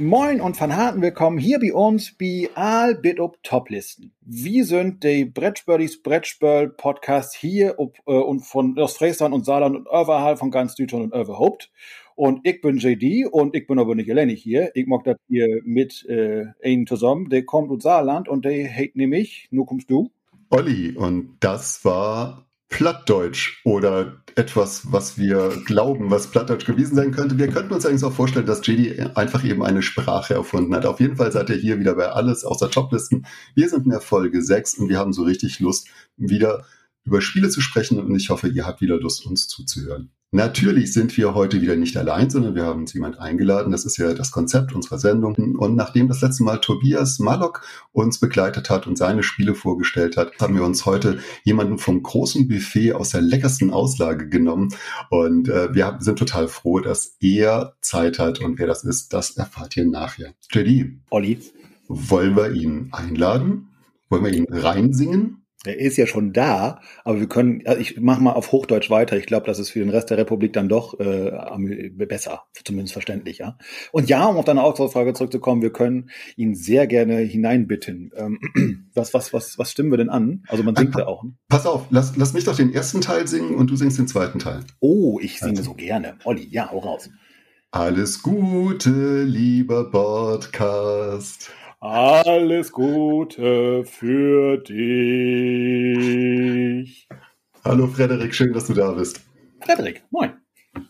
Moin und von harten willkommen hier bei uns bei All Bit Up Toplisten. Wir sind die Brettspörlis Brettspörl Podcast hier ob, äh, und von Ostfriesland und Saarland und überall von ganz Deutschland und überhaupt. Und ich bin JD und ich bin aber nicht alleine hier. Ich mag das hier mit äh, einen zusammen. Der kommt aus Saarland und der hate nämlich, nur kommst du. Olli, und das war Plattdeutsch oder etwas, was wir glauben, was Plattdeutsch gewesen sein könnte. Wir könnten uns eigentlich auch vorstellen, dass JD einfach eben eine Sprache erfunden hat. Auf jeden Fall seid ihr hier wieder bei alles außer Toplisten. Wir sind in der Folge 6 und wir haben so richtig Lust, wieder über Spiele zu sprechen und ich hoffe, ihr habt wieder Lust, uns zuzuhören. Natürlich sind wir heute wieder nicht allein, sondern wir haben uns jemand eingeladen. Das ist ja das Konzept unserer Sendung. Und nachdem das letzte Mal Tobias Malok uns begleitet hat und seine Spiele vorgestellt hat, haben wir uns heute jemanden vom großen Buffet aus der leckersten Auslage genommen. Und äh, wir sind total froh, dass er Zeit hat. Und wer das ist, das erfahrt ihr nachher. JD. Olli. Wollen wir ihn einladen? Wollen wir ihn reinsingen? Der ist ja schon da, aber wir können, also ich mache mal auf Hochdeutsch weiter. Ich glaube, das ist für den Rest der Republik dann doch äh, besser, zumindest verständlich, ja. Und ja, um auf deine Auswahlfrage zurückzukommen, wir können ihn sehr gerne hineinbitten. Ähm, was, was, was, was stimmen wir denn an? Also man singt ja auch. Ne? Pass auf, lass, lass mich doch den ersten Teil singen und du singst den zweiten Teil. Oh, ich singe also. so gerne. Olli, ja, hau raus. Alles Gute, lieber Podcast. Alles Gute für dich. Hallo Frederik, schön, dass du da bist. Frederik, moin.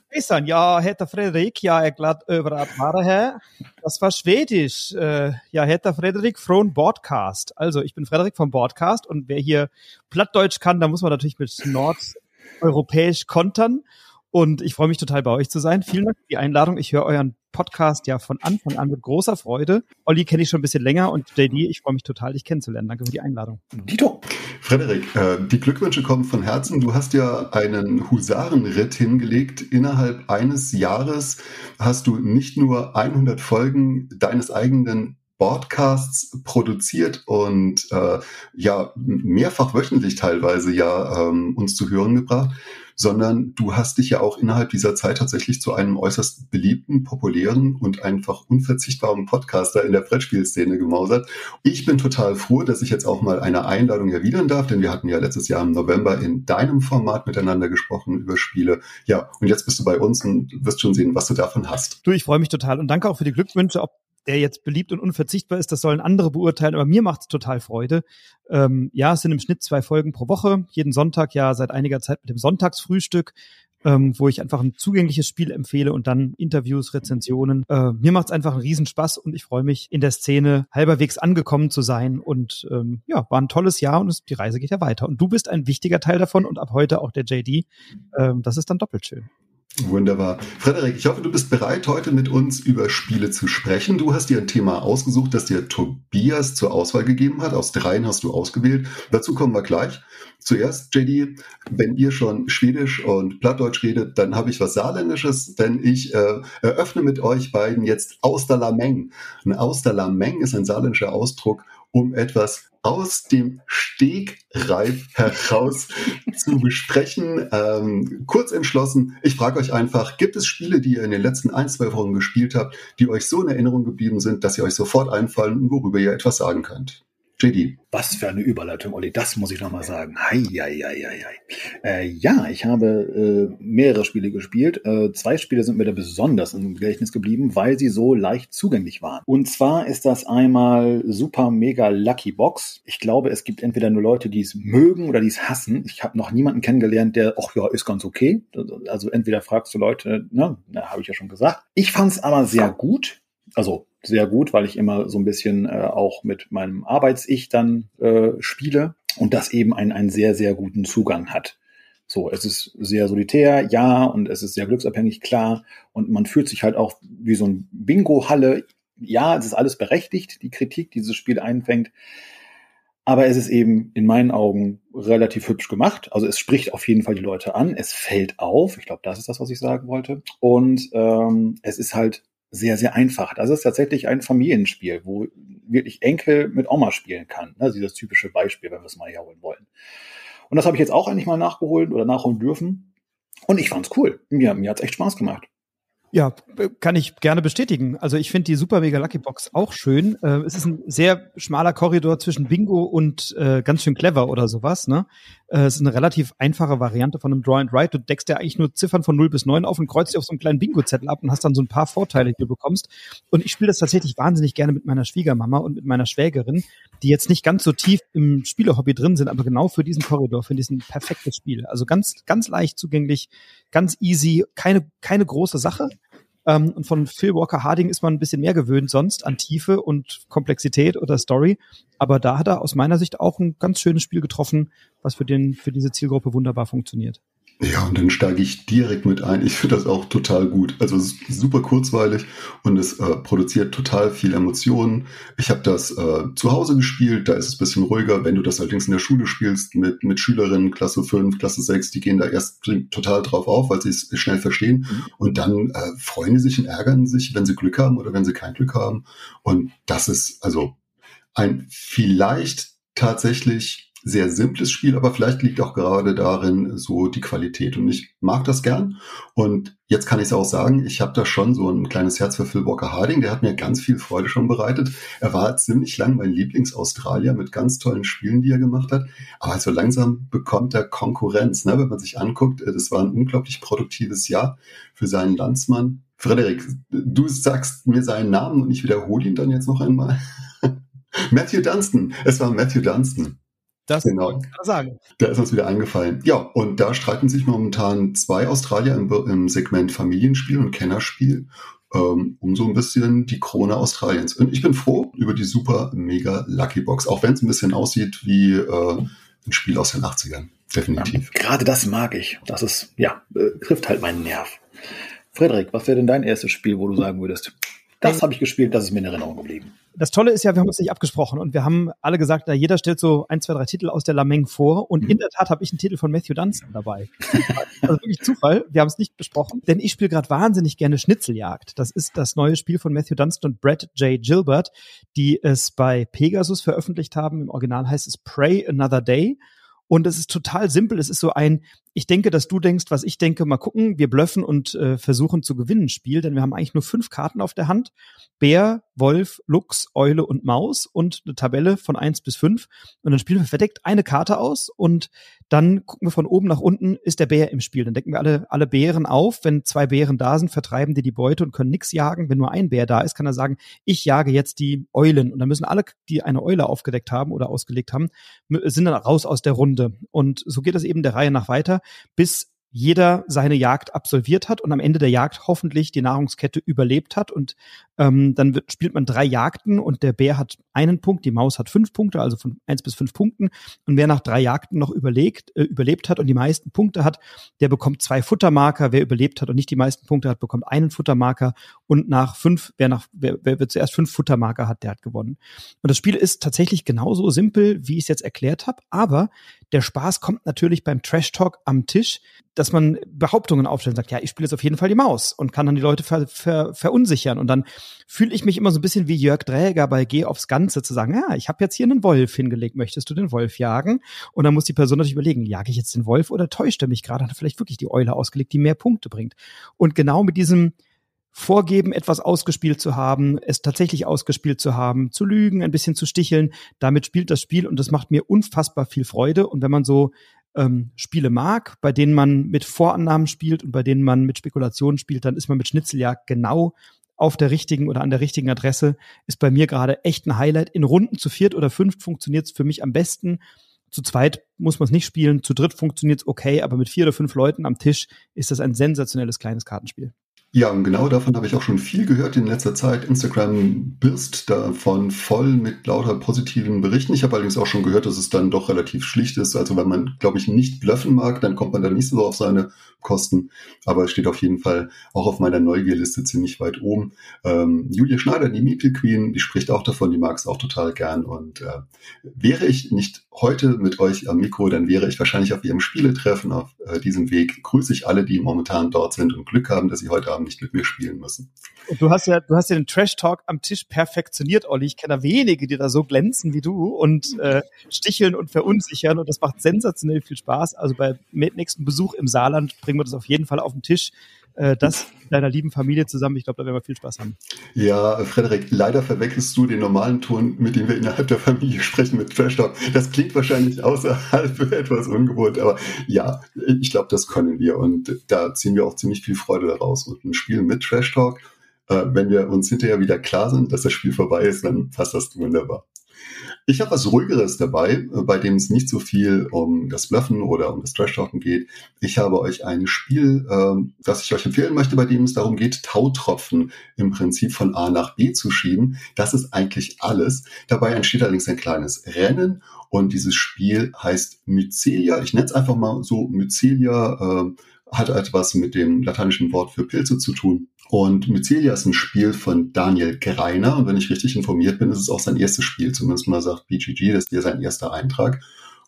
Hejsan, jag heter Fredrik. Jag är glad över att vara här. Das war Schwedisch. Äh, jag heter Frederik från Broadcast. Also, ich bin Frederik vom Broadcast und wer hier Plattdeutsch kann, da muss man natürlich mit nordeuropäisch kontern. Und ich freue mich total bei euch zu sein. Vielen Dank für die Einladung. Ich höre euren Podcast ja von Anfang an mit großer Freude. Olli kenne ich schon ein bisschen länger und JD, ich freue mich total, dich kennenzulernen. Danke für die Einladung. Dito. Frederik, äh, die Glückwünsche kommen von Herzen. Du hast ja einen Husarenritt hingelegt. Innerhalb eines Jahres hast du nicht nur 100 Folgen deines eigenen Podcasts produziert und äh, ja mehrfach wöchentlich teilweise ja ähm, uns zu hören gebracht, sondern du hast dich ja auch innerhalb dieser Zeit tatsächlich zu einem äußerst beliebten, populären und einfach unverzichtbaren Podcaster in der Brettspielszene gemausert. Ich bin total froh, dass ich jetzt auch mal eine Einladung erwidern darf, denn wir hatten ja letztes Jahr im November in deinem Format miteinander gesprochen über Spiele. Ja, und jetzt bist du bei uns und wirst schon sehen, was du davon hast. Du, ich freue mich total und danke auch für die Glückwünsche. Ob der jetzt beliebt und unverzichtbar ist, das sollen andere beurteilen, aber mir macht es total Freude. Ähm, ja, es sind im Schnitt zwei Folgen pro Woche, jeden Sonntag ja seit einiger Zeit mit dem Sonntagsfrühstück. Ähm, wo ich einfach ein zugängliches Spiel empfehle und dann Interviews, Rezensionen. Äh, mir macht es einfach einen Riesenspaß und ich freue mich, in der Szene halberwegs angekommen zu sein. Und ähm, ja, war ein tolles Jahr und es, die Reise geht ja weiter. Und du bist ein wichtiger Teil davon und ab heute auch der JD. Ähm, das ist dann doppelt schön. Wunderbar. Frederik, ich hoffe, du bist bereit, heute mit uns über Spiele zu sprechen. Du hast dir ein Thema ausgesucht, das dir Tobias zur Auswahl gegeben hat. Aus dreien hast du ausgewählt. Dazu kommen wir gleich. Zuerst, JD, wenn ihr schon Schwedisch und Plattdeutsch redet, dann habe ich was Saarländisches, denn ich äh, eröffne mit euch beiden jetzt Austerlameng. Ein Austerlameng ist ein saarländischer Ausdruck, um etwas aus dem Stegreif heraus zu besprechen. Ähm, kurz entschlossen, ich frage euch einfach, gibt es Spiele, die ihr in den letzten ein, zwei Wochen gespielt habt, die euch so in Erinnerung geblieben sind, dass sie euch sofort einfallen und worüber ihr etwas sagen könnt? JD. Was für eine Überleitung, Olli, das muss ich nochmal sagen. Hei, hei, hei, hei. Äh, ja, ich habe äh, mehrere Spiele gespielt. Äh, zwei Spiele sind mir da besonders im Gedächtnis geblieben, weil sie so leicht zugänglich waren. Und zwar ist das einmal Super Mega Lucky Box. Ich glaube, es gibt entweder nur Leute, die es mögen oder die es hassen. Ich habe noch niemanden kennengelernt, der, ach ja, ist ganz okay. Also entweder fragst du Leute, ne, habe ich ja schon gesagt. Ich fand es aber sehr gut. Also sehr gut, weil ich immer so ein bisschen äh, auch mit meinem Arbeits-Ich dann äh, spiele und das eben einen, einen sehr, sehr guten Zugang hat. So, es ist sehr solitär, ja, und es ist sehr glücksabhängig, klar. Und man fühlt sich halt auch wie so ein Bingo-Halle. Ja, es ist alles berechtigt, die Kritik, die dieses Spiel einfängt. Aber es ist eben in meinen Augen relativ hübsch gemacht. Also es spricht auf jeden Fall die Leute an. Es fällt auf. Ich glaube, das ist das, was ich sagen wollte. Und ähm, es ist halt sehr, sehr einfach. Das ist tatsächlich ein Familienspiel, wo wirklich Enkel mit Oma spielen kann. Also dieses typische Beispiel, wenn wir es mal herholen wollen. Und das habe ich jetzt auch eigentlich mal nachgeholt oder nachholen dürfen. Und ich fand's cool. Mir, mir hat's echt Spaß gemacht. Ja, kann ich gerne bestätigen. Also ich finde die Super Mega Lucky Box auch schön. Äh, es ist ein sehr schmaler Korridor zwischen Bingo und äh, ganz schön clever oder sowas. Ne? Äh, ist eine relativ einfache Variante von einem Draw and Write. Du deckst ja eigentlich nur Ziffern von 0 bis 9 auf und kreuzt dir auf so einen kleinen Bingo-Zettel ab und hast dann so ein paar Vorteile, die du bekommst. Und ich spiele das tatsächlich wahnsinnig gerne mit meiner Schwiegermama und mit meiner Schwägerin, die jetzt nicht ganz so tief im Spielehobby drin sind, aber genau für diesen Korridor finde ich ein perfektes Spiel. Also ganz, ganz leicht zugänglich, ganz easy, keine, keine große Sache ähm, und von Phil Walker Harding ist man ein bisschen mehr gewöhnt sonst an Tiefe und Komplexität oder Story. Aber da hat er aus meiner Sicht auch ein ganz schönes Spiel getroffen, was für den, für diese Zielgruppe wunderbar funktioniert. Ja, und dann steige ich direkt mit ein. Ich finde das auch total gut. Also es ist super kurzweilig und es äh, produziert total viel Emotionen. Ich habe das äh, zu Hause gespielt, da ist es bisschen ruhiger. Wenn du das allerdings in der Schule spielst mit, mit Schülerinnen, Klasse 5, Klasse 6, die gehen da erst total drauf auf, weil sie es schnell verstehen. Mhm. Und dann äh, freuen die sich und ärgern sich, wenn sie Glück haben oder wenn sie kein Glück haben. Und das ist also ein vielleicht tatsächlich sehr simples Spiel, aber vielleicht liegt auch gerade darin so die Qualität. Und ich mag das gern. Und jetzt kann ich es auch sagen, ich habe da schon so ein kleines Herz für Phil Walker Harding. Der hat mir ganz viel Freude schon bereitet. Er war ziemlich lang mein Lieblings-Australier mit ganz tollen Spielen, die er gemacht hat. Aber so langsam bekommt er Konkurrenz. Ne? Wenn man sich anguckt, äh, das war ein unglaublich produktives Jahr für seinen Landsmann. Frederik, du sagst mir seinen Namen und ich wiederhole ihn dann jetzt noch einmal. Matthew Dunstan. Es war Matthew Dunstan. Das genau. kann ich sagen. Da ist uns wieder eingefallen. Ja, und da streiten sich momentan zwei Australier im, im Segment Familienspiel und Kennerspiel ähm, um so ein bisschen die Krone Australiens. Und ich bin froh über die super mega Lucky Box, auch wenn es ein bisschen aussieht wie äh, ein Spiel aus den 80ern. Definitiv. Ja, gerade das mag ich. Das ist, ja, äh, trifft halt meinen Nerv. Frederik, was wäre denn dein erstes Spiel, wo du sagen würdest, das habe ich gespielt, das ist mir in Erinnerung geblieben. Das Tolle ist ja, wir haben uns nicht abgesprochen und wir haben alle gesagt, na, jeder stellt so ein, zwei, drei Titel aus der Lameng vor und mhm. in der Tat habe ich einen Titel von Matthew Dunstan dabei. also wirklich Zufall, wir haben es nicht besprochen, denn ich spiele gerade wahnsinnig gerne Schnitzeljagd. Das ist das neue Spiel von Matthew Dunstan und Brett J. Gilbert, die es bei Pegasus veröffentlicht haben. Im Original heißt es Pray Another Day. Und es ist total simpel. Es ist so ein, ich denke, dass du denkst, was ich denke, mal gucken, wir blöffen und äh, versuchen zu gewinnen Spiel, denn wir haben eigentlich nur fünf Karten auf der Hand. Bär, Wolf, Luchs, Eule und Maus und eine Tabelle von eins bis fünf. Und dann spielen wir verdeckt eine Karte aus und dann gucken wir von oben nach unten, ist der Bär im Spiel. Dann decken wir alle, alle Bären auf. Wenn zwei Bären da sind, vertreiben die die Beute und können nichts jagen. Wenn nur ein Bär da ist, kann er sagen, ich jage jetzt die Eulen. Und dann müssen alle, die eine Eule aufgedeckt haben oder ausgelegt haben, sind dann raus aus der Runde. Und so geht es eben der Reihe nach weiter bis jeder seine Jagd absolviert hat und am Ende der Jagd hoffentlich die Nahrungskette überlebt hat. Und ähm, dann wird, spielt man drei Jagden und der Bär hat einen Punkt, die Maus hat fünf Punkte, also von eins bis fünf Punkten. Und wer nach drei Jagden noch überlegt, äh, überlebt hat und die meisten Punkte hat, der bekommt zwei Futtermarker. Wer überlebt hat und nicht die meisten Punkte hat, bekommt einen Futtermarker. Und nach fünf, wer nach, wer, wer, zuerst fünf Futtermarker hat, der hat gewonnen. Und das Spiel ist tatsächlich genauso simpel, wie ich es jetzt erklärt habe, aber der Spaß kommt natürlich beim Trash Talk am Tisch, dass man Behauptungen aufstellt und sagt, ja, ich spiele jetzt auf jeden Fall die Maus und kann dann die Leute ver, ver, verunsichern. Und dann fühle ich mich immer so ein bisschen wie Jörg Dräger bei Geh aufs Ganze zu sagen, ja, ich habe jetzt hier einen Wolf hingelegt, möchtest du den Wolf jagen? Und dann muss die Person natürlich überlegen, jage ich jetzt den Wolf oder täuscht er mich gerade? Hat er vielleicht wirklich die Eule ausgelegt, die mehr Punkte bringt? Und genau mit diesem vorgeben, etwas ausgespielt zu haben, es tatsächlich ausgespielt zu haben, zu lügen, ein bisschen zu sticheln. Damit spielt das Spiel und das macht mir unfassbar viel Freude. Und wenn man so ähm, Spiele mag, bei denen man mit Vorannahmen spielt und bei denen man mit Spekulationen spielt, dann ist man mit Schnitzeljagd genau auf der richtigen oder an der richtigen Adresse. Ist bei mir gerade echt ein Highlight. In Runden zu viert oder fünf funktioniert es für mich am besten. Zu zweit muss man es nicht spielen, zu dritt funktioniert es okay, aber mit vier oder fünf Leuten am Tisch ist das ein sensationelles kleines Kartenspiel. Ja, und genau davon habe ich auch schon viel gehört in letzter Zeit. Instagram birst davon voll mit lauter positiven Berichten. Ich habe allerdings auch schon gehört, dass es dann doch relativ schlicht ist. Also wenn man, glaube ich, nicht bluffen mag, dann kommt man da nicht so auf seine Kosten. Aber es steht auf jeden Fall auch auf meiner Neugierliste ziemlich weit oben. Ähm, Julia Schneider, die Meeple Queen, die spricht auch davon, die mag es auch total gern. Und äh, wäre ich nicht heute mit euch am Mikro, dann wäre ich wahrscheinlich auf ihrem Spieletreffen auf äh, diesem Weg. Grüße ich alle, die momentan dort sind und Glück haben, dass sie heute Abend nicht mit mir spielen müssen. Und du hast ja, du hast ja den Trash Talk am Tisch perfektioniert, Olli. Ich kenne da wenige, die da so glänzen wie du und äh, sticheln und verunsichern und das macht sensationell viel Spaß. Also bei nächsten Besuch im Saarland bringen wir das auf jeden Fall auf den Tisch. Äh, das deiner lieben Familie zusammen. Ich glaube, da werden wir viel Spaß haben. Ja, Frederik, leider verwechselst du den normalen Ton, mit dem wir innerhalb der Familie sprechen, mit Trash Talk. Das klingt wahrscheinlich außerhalb etwas ungewohnt, aber ja, ich glaube, das können wir und da ziehen wir auch ziemlich viel Freude daraus. Und ein Spiel mit Trash Talk, äh, wenn wir uns hinterher wieder klar sind, dass das Spiel vorbei ist, dann passt das wunderbar. Ich habe was Ruhigeres dabei, äh, bei dem es nicht so viel um das Bluffen oder um das Trash-Talken geht. Ich habe euch ein Spiel, äh, das ich euch empfehlen möchte, bei dem es darum geht, Tautropfen im Prinzip von A nach B zu schieben. Das ist eigentlich alles. Dabei entsteht allerdings ein kleines Rennen und dieses Spiel heißt Mycelia. Ich nenne es einfach mal so Mycelia. Äh, hat etwas mit dem lateinischen Wort für Pilze zu tun. Und Mycelia ist ein Spiel von Daniel Greiner. Und wenn ich richtig informiert bin, ist es auch sein erstes Spiel. Zumindest mal sagt BGG, das ist hier sein erster Eintrag.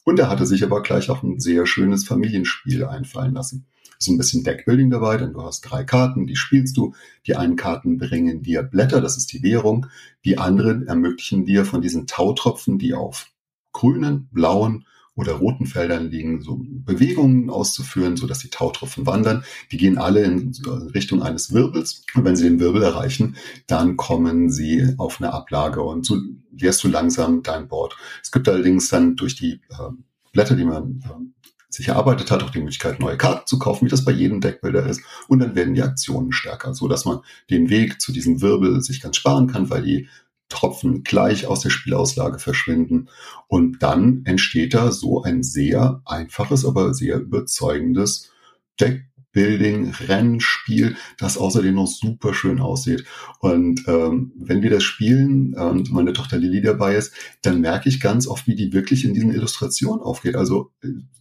Und er hatte sich aber gleich auch ein sehr schönes Familienspiel einfallen lassen. Ist ein bisschen Deckbuilding dabei, denn du hast drei Karten, die spielst du. Die einen Karten bringen dir Blätter, das ist die Währung. Die anderen ermöglichen dir von diesen Tautropfen, die auf grünen, blauen oder roten Feldern liegen, so Bewegungen auszuführen, so dass die Tautropfen wandern. Die gehen alle in Richtung eines Wirbels. Und wenn sie den Wirbel erreichen, dann kommen sie auf eine Ablage und so leerst du langsam dein Board. Es gibt allerdings dann durch die äh, Blätter, die man äh, sich erarbeitet hat, auch die Möglichkeit, neue Karten zu kaufen, wie das bei jedem Deckbilder ist. Und dann werden die Aktionen stärker, so dass man den Weg zu diesem Wirbel sich ganz sparen kann, weil die Tropfen gleich aus der Spielauslage verschwinden. Und dann entsteht da so ein sehr einfaches, aber sehr überzeugendes Deckbuilding, Rennspiel, das außerdem noch super schön aussieht. Und ähm, wenn wir das spielen und meine Tochter Lilly dabei ist, dann merke ich ganz oft, wie die wirklich in diesen Illustrationen aufgeht. Also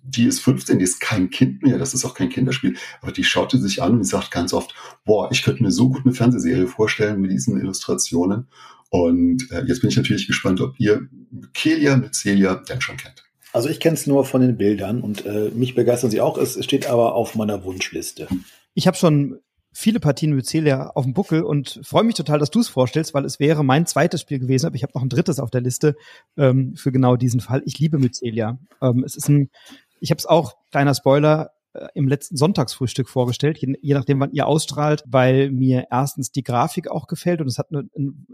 die ist 15, die ist kein Kind mehr, das ist auch kein Kinderspiel, aber die schaute sich an und sagt ganz oft, boah, ich könnte mir so gut eine Fernsehserie vorstellen mit diesen Illustrationen. Und äh, jetzt bin ich natürlich gespannt, ob ihr Kelia mit Celia denn schon kennt. Also ich kenne es nur von den Bildern und äh, mich begeistern sie auch. Es steht aber auf meiner Wunschliste. Ich habe schon viele Partien mit Celia auf dem Buckel und freue mich total, dass du es vorstellst, weil es wäre mein zweites Spiel gewesen, aber ich habe noch ein drittes auf der Liste ähm, für genau diesen Fall. Ich liebe Mycelia. Ähm, es ist ein, ich habe es auch, kleiner Spoiler, im letzten Sonntagsfrühstück vorgestellt, je, je, nachdem, wann ihr ausstrahlt, weil mir erstens die Grafik auch gefällt und es hat eine,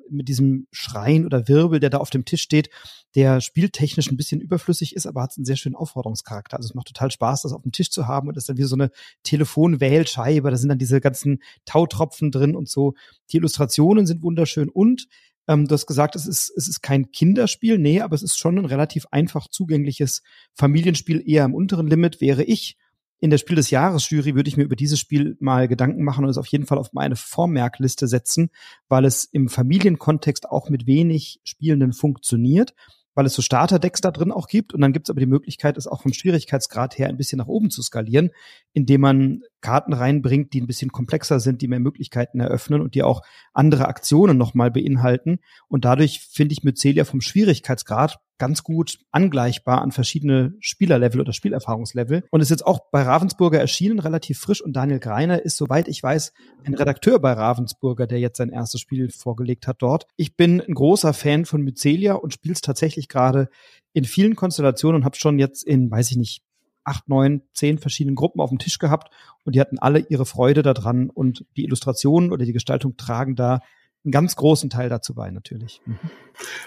mit diesem Schrein oder Wirbel, der da auf dem Tisch steht, der spieltechnisch ein bisschen überflüssig ist, aber hat einen sehr schönen Aufforderungscharakter. Also es macht total Spaß, das auf dem Tisch zu haben und das ist dann wie so eine Telefonwählscheibe, da sind dann diese ganzen Tautropfen drin und so. Die Illustrationen sind wunderschön und ähm, du hast gesagt, es ist, es ist kein Kinderspiel, nee, aber es ist schon ein relativ einfach zugängliches Familienspiel, eher im unteren Limit wäre ich in der Spiel des Jahres Jury würde ich mir über dieses Spiel mal Gedanken machen und es auf jeden Fall auf meine Vormerkliste setzen, weil es im Familienkontext auch mit wenig Spielenden funktioniert, weil es so Starterdecks da drin auch gibt und dann gibt es aber die Möglichkeit, es auch vom Schwierigkeitsgrad her ein bisschen nach oben zu skalieren, indem man Karten reinbringt, die ein bisschen komplexer sind, die mehr Möglichkeiten eröffnen und die auch andere Aktionen nochmal beinhalten. Und dadurch finde ich Mycelia vom Schwierigkeitsgrad ganz gut angleichbar an verschiedene Spielerlevel oder Spielerfahrungslevel. Und ist jetzt auch bei Ravensburger erschienen, relativ frisch. Und Daniel Greiner ist, soweit ich weiß, ein Redakteur bei Ravensburger, der jetzt sein erstes Spiel vorgelegt hat dort. Ich bin ein großer Fan von Mycelia und spiele es tatsächlich gerade in vielen Konstellationen und habe schon jetzt in, weiß ich nicht, acht, neun, zehn verschiedenen Gruppen auf dem Tisch gehabt und die hatten alle ihre Freude daran und die Illustrationen oder die Gestaltung tragen da einen ganz großen Teil dazu bei, natürlich. Mhm.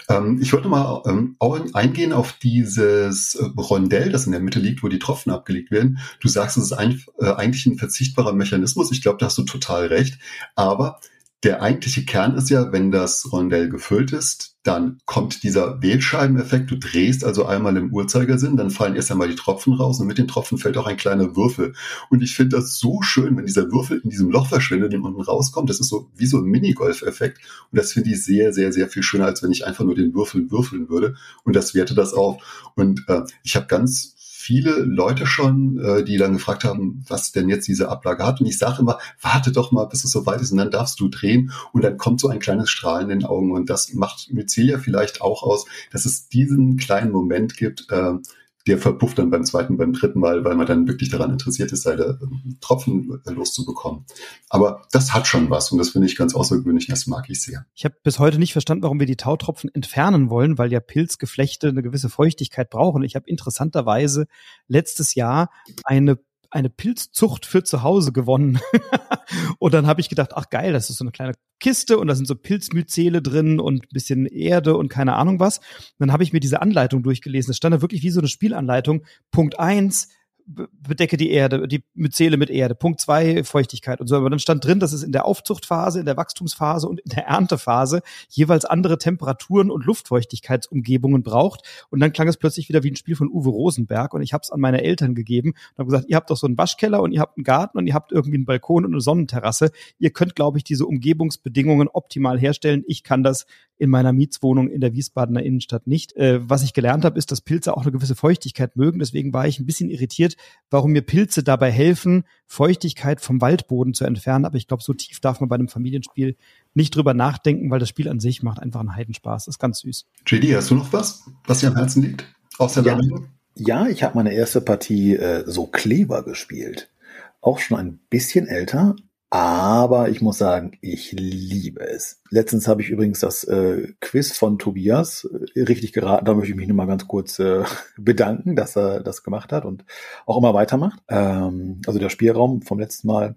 Ähm, ich wollte mal ähm, auch eingehen auf dieses äh, Rondell, das in der Mitte liegt, wo die Tropfen abgelegt werden. Du sagst, es ist ein, äh, eigentlich ein verzichtbarer Mechanismus. Ich glaube, da hast du total recht. Aber der eigentliche Kern ist ja, wenn das Rondell gefüllt ist, dann kommt dieser Wählscheibeneffekt. Du drehst also einmal im Uhrzeigersinn, dann fallen erst einmal die Tropfen raus und mit den Tropfen fällt auch ein kleiner Würfel. Und ich finde das so schön, wenn dieser Würfel in diesem Loch verschwindet und unten rauskommt. Das ist so wie so ein Minigolf-Effekt. Und das finde ich sehr, sehr, sehr viel schöner, als wenn ich einfach nur den Würfel würfeln würde. Und das werte das auf. Und äh, ich habe ganz viele Leute schon, äh, die dann gefragt haben, was denn jetzt diese Ablage hat. Und ich sage immer, warte doch mal, bis es soweit ist und dann darfst du drehen und dann kommt so ein kleines Strahlen in den Augen. Und das macht Mycelia vielleicht auch aus, dass es diesen kleinen Moment gibt, äh, der verpufft dann beim zweiten, beim dritten Mal, weil man dann wirklich daran interessiert ist, seine ähm, Tropfen äh, loszubekommen. Aber das hat schon was und das finde ich ganz außergewöhnlich das mag ich sehr. Ich habe bis heute nicht verstanden, warum wir die Tautropfen entfernen wollen, weil ja Pilzgeflechte eine gewisse Feuchtigkeit brauchen. Ich habe interessanterweise letztes Jahr eine eine Pilzzucht für zu Hause gewonnen. und dann habe ich gedacht, ach geil, das ist so eine kleine Kiste und da sind so Pilzmyzele drin und ein bisschen Erde und keine Ahnung was. Und dann habe ich mir diese Anleitung durchgelesen. Es stand da wirklich wie so eine Spielanleitung. Punkt eins bedecke die Erde, die Myzele mit Erde. Punkt zwei, Feuchtigkeit und so. Aber dann stand drin, dass es in der Aufzuchtphase, in der Wachstumsphase und in der Erntephase jeweils andere Temperaturen und Luftfeuchtigkeitsumgebungen braucht. Und dann klang es plötzlich wieder wie ein Spiel von Uwe Rosenberg und ich habe es an meine Eltern gegeben und habe gesagt, ihr habt doch so einen Waschkeller und ihr habt einen Garten und ihr habt irgendwie einen Balkon und eine Sonnenterrasse. Ihr könnt, glaube ich, diese Umgebungsbedingungen optimal herstellen. Ich kann das in meiner Mietswohnung in der Wiesbadener Innenstadt nicht. Äh, was ich gelernt habe, ist, dass Pilze auch eine gewisse Feuchtigkeit mögen. Deswegen war ich ein bisschen irritiert, warum mir Pilze dabei helfen, Feuchtigkeit vom Waldboden zu entfernen. Aber ich glaube, so tief darf man bei einem Familienspiel nicht drüber nachdenken, weil das Spiel an sich macht einfach einen Heidenspaß. Das ist ganz süß. JD, hast du noch was, was dir am Herzen liegt? Außer ja, ja, ich habe meine erste Partie äh, so Kleber gespielt. Auch schon ein bisschen älter, aber ich muss sagen, ich liebe es. Letztens habe ich übrigens das äh, Quiz von Tobias äh, richtig geraten. Da möchte ich mich nur mal ganz kurz äh, bedanken, dass er das gemacht hat und auch immer weitermacht. Ähm, also der Spielraum vom letzten Mal.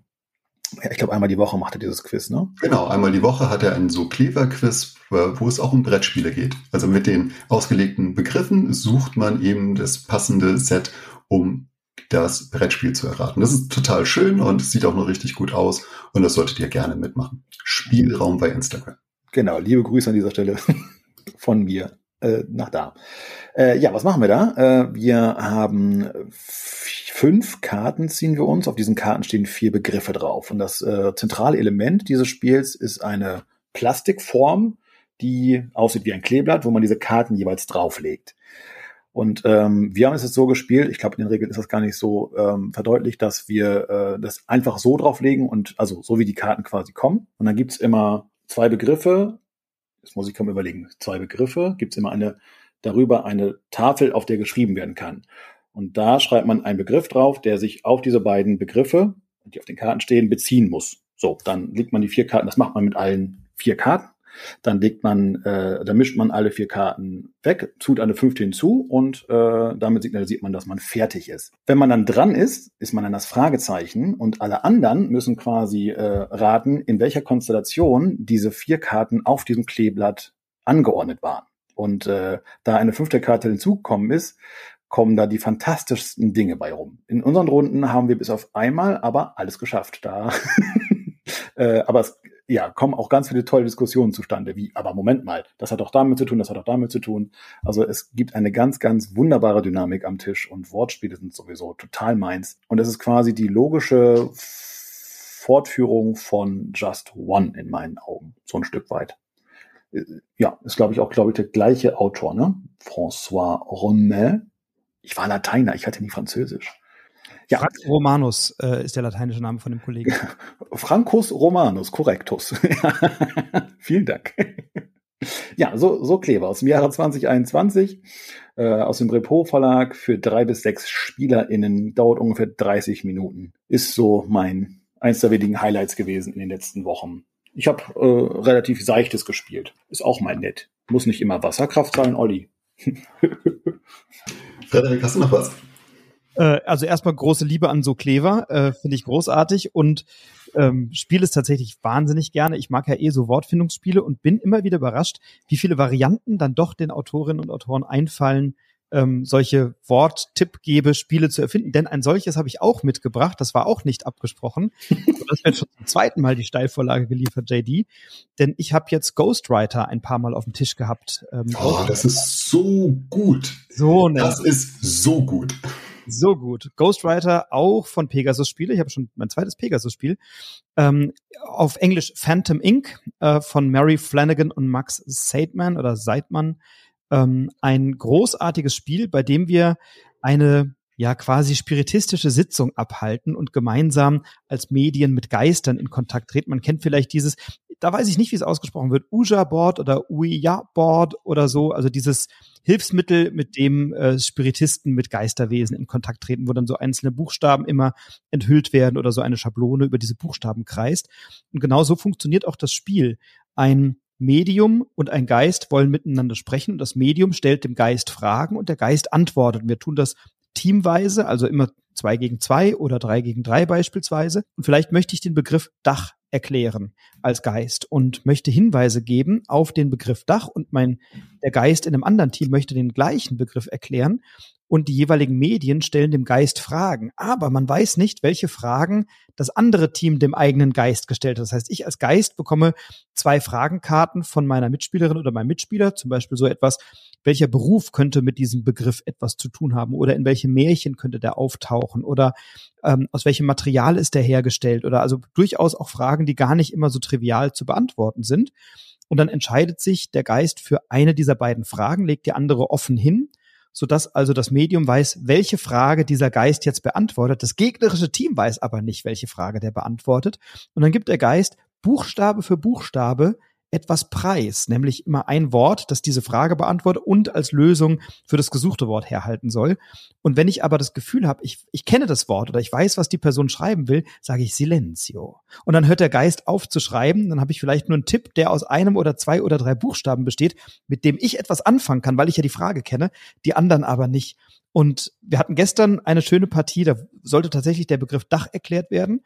Ja, ich glaube, einmal die Woche macht er dieses Quiz, ne? Genau, einmal die Woche hat er ein so Clever-Quiz, äh, wo es auch um Brettspiele geht. Also mit den ausgelegten Begriffen sucht man eben das passende Set, um das Brettspiel zu erraten. Das ist total schön und sieht auch noch richtig gut aus und das solltet ihr gerne mitmachen. Spielraum bei Instagram. Genau, liebe Grüße an dieser Stelle von mir äh, nach da. Äh, ja, was machen wir da? Äh, wir haben fünf Karten ziehen wir uns. Auf diesen Karten stehen vier Begriffe drauf. Und das äh, zentrale Element dieses Spiels ist eine Plastikform, die aussieht wie ein Kleeblatt, wo man diese Karten jeweils drauflegt. Und ähm, wir haben es jetzt so gespielt, ich glaube, in den Regeln ist das gar nicht so ähm, verdeutlicht, dass wir äh, das einfach so drauflegen und also so wie die Karten quasi kommen. Und dann gibt's immer zwei Begriffe, jetzt muss ich kaum überlegen, zwei Begriffe, gibt's immer eine darüber eine Tafel, auf der geschrieben werden kann. Und da schreibt man einen Begriff drauf, der sich auf diese beiden Begriffe, die auf den Karten stehen, beziehen muss. So, dann legt man die vier Karten, das macht man mit allen vier Karten. Dann legt man, äh, dann mischt man alle vier Karten weg, tut eine fünfte hinzu und äh, damit signalisiert man, dass man fertig ist. Wenn man dann dran ist, ist man dann das Fragezeichen und alle anderen müssen quasi äh, raten, in welcher Konstellation diese vier Karten auf diesem Kleeblatt angeordnet waren. Und äh, da eine fünfte Karte hinzugekommen ist, kommen da die fantastischsten Dinge bei rum. In unseren Runden haben wir bis auf einmal aber alles geschafft. Da äh, aber es ja, kommen auch ganz viele tolle Diskussionen zustande, wie, aber Moment mal, das hat doch damit zu tun, das hat doch damit zu tun. Also es gibt eine ganz, ganz wunderbare Dynamik am Tisch und Wortspiele sind sowieso total meins. Und es ist quasi die logische Fortführung von Just One in meinen Augen, so ein Stück weit. Ja, ist glaube ich auch, glaube ich, der gleiche Autor, ne? François Ronet. Ich war Lateiner, ich hatte nie Französisch. Ja. Frank Romanus äh, ist der lateinische Name von dem Kollegen. Francus Romanus, korrektus. Vielen Dank. Ja, so, so Kleber aus dem Jahre 2021 äh, aus dem Repo Verlag für drei bis sechs SpielerInnen, dauert ungefähr 30 Minuten. Ist so mein eins der wenigen Highlights gewesen in den letzten Wochen. Ich habe äh, relativ seichtes gespielt. Ist auch mal nett. Muss nicht immer Wasserkraft sein, Olli. Frederik, hast du noch was? Äh, also erstmal große Liebe an So Clever, äh, finde ich großartig und ähm, spiele es tatsächlich wahnsinnig gerne. Ich mag ja eh so Wortfindungsspiele und bin immer wieder überrascht, wie viele Varianten dann doch den Autorinnen und Autoren einfallen, ähm, solche Worttippgebe Spiele zu erfinden. Denn ein solches habe ich auch mitgebracht. Das war auch nicht abgesprochen. das wird schon zum zweiten Mal die Steilvorlage geliefert, JD. Denn ich habe jetzt Ghostwriter ein paar Mal auf dem Tisch gehabt. Ähm, oh, das ist so gut. So, ne? Das ist so gut. So gut. Ghostwriter auch von Pegasus Spiele. Ich habe schon mein zweites Pegasus Spiel. Ähm, auf Englisch Phantom Inc. Äh, von Mary Flanagan und Max Seidman oder Seidman. Ähm, ein großartiges Spiel, bei dem wir eine ja quasi spiritistische Sitzung abhalten und gemeinsam als Medien mit Geistern in Kontakt treten. Man kennt vielleicht dieses, da weiß ich nicht, wie es ausgesprochen wird, Uja-Board oder Uja-Board oder so, also dieses Hilfsmittel, mit dem äh, Spiritisten mit Geisterwesen in Kontakt treten, wo dann so einzelne Buchstaben immer enthüllt werden oder so eine Schablone über diese Buchstaben kreist. Und genau so funktioniert auch das Spiel. Ein Medium und ein Geist wollen miteinander sprechen und das Medium stellt dem Geist Fragen und der Geist antwortet. Und wir tun das teamweise, also immer zwei gegen zwei oder drei gegen drei beispielsweise. Und vielleicht möchte ich den Begriff Dach erklären als Geist und möchte Hinweise geben auf den Begriff Dach und mein, der Geist in einem anderen Team möchte den gleichen Begriff erklären und die jeweiligen Medien stellen dem Geist Fragen. Aber man weiß nicht, welche Fragen das andere Team dem eigenen Geist gestellt hat. Das heißt, ich als Geist bekomme zwei Fragenkarten von meiner Mitspielerin oder meinem Mitspieler, zum Beispiel so etwas, welcher Beruf könnte mit diesem Begriff etwas zu tun haben oder in welchem Märchen könnte der auftauchen oder ähm, aus welchem Material ist der hergestellt oder also durchaus auch Fragen, die gar nicht immer so trivial zu beantworten sind. Und dann entscheidet sich der Geist für eine dieser beiden Fragen, legt die andere offen hin sodass also das Medium weiß, welche Frage dieser Geist jetzt beantwortet. Das gegnerische Team weiß aber nicht, welche Frage der beantwortet. Und dann gibt der Geist Buchstabe für Buchstabe etwas preis, nämlich immer ein Wort, das diese Frage beantwortet und als Lösung für das gesuchte Wort herhalten soll. Und wenn ich aber das Gefühl habe, ich, ich kenne das Wort oder ich weiß, was die Person schreiben will, sage ich Silenzio. Und dann hört der Geist auf zu schreiben, dann habe ich vielleicht nur einen Tipp, der aus einem oder zwei oder drei Buchstaben besteht, mit dem ich etwas anfangen kann, weil ich ja die Frage kenne, die anderen aber nicht. Und wir hatten gestern eine schöne Partie, da sollte tatsächlich der Begriff Dach erklärt werden.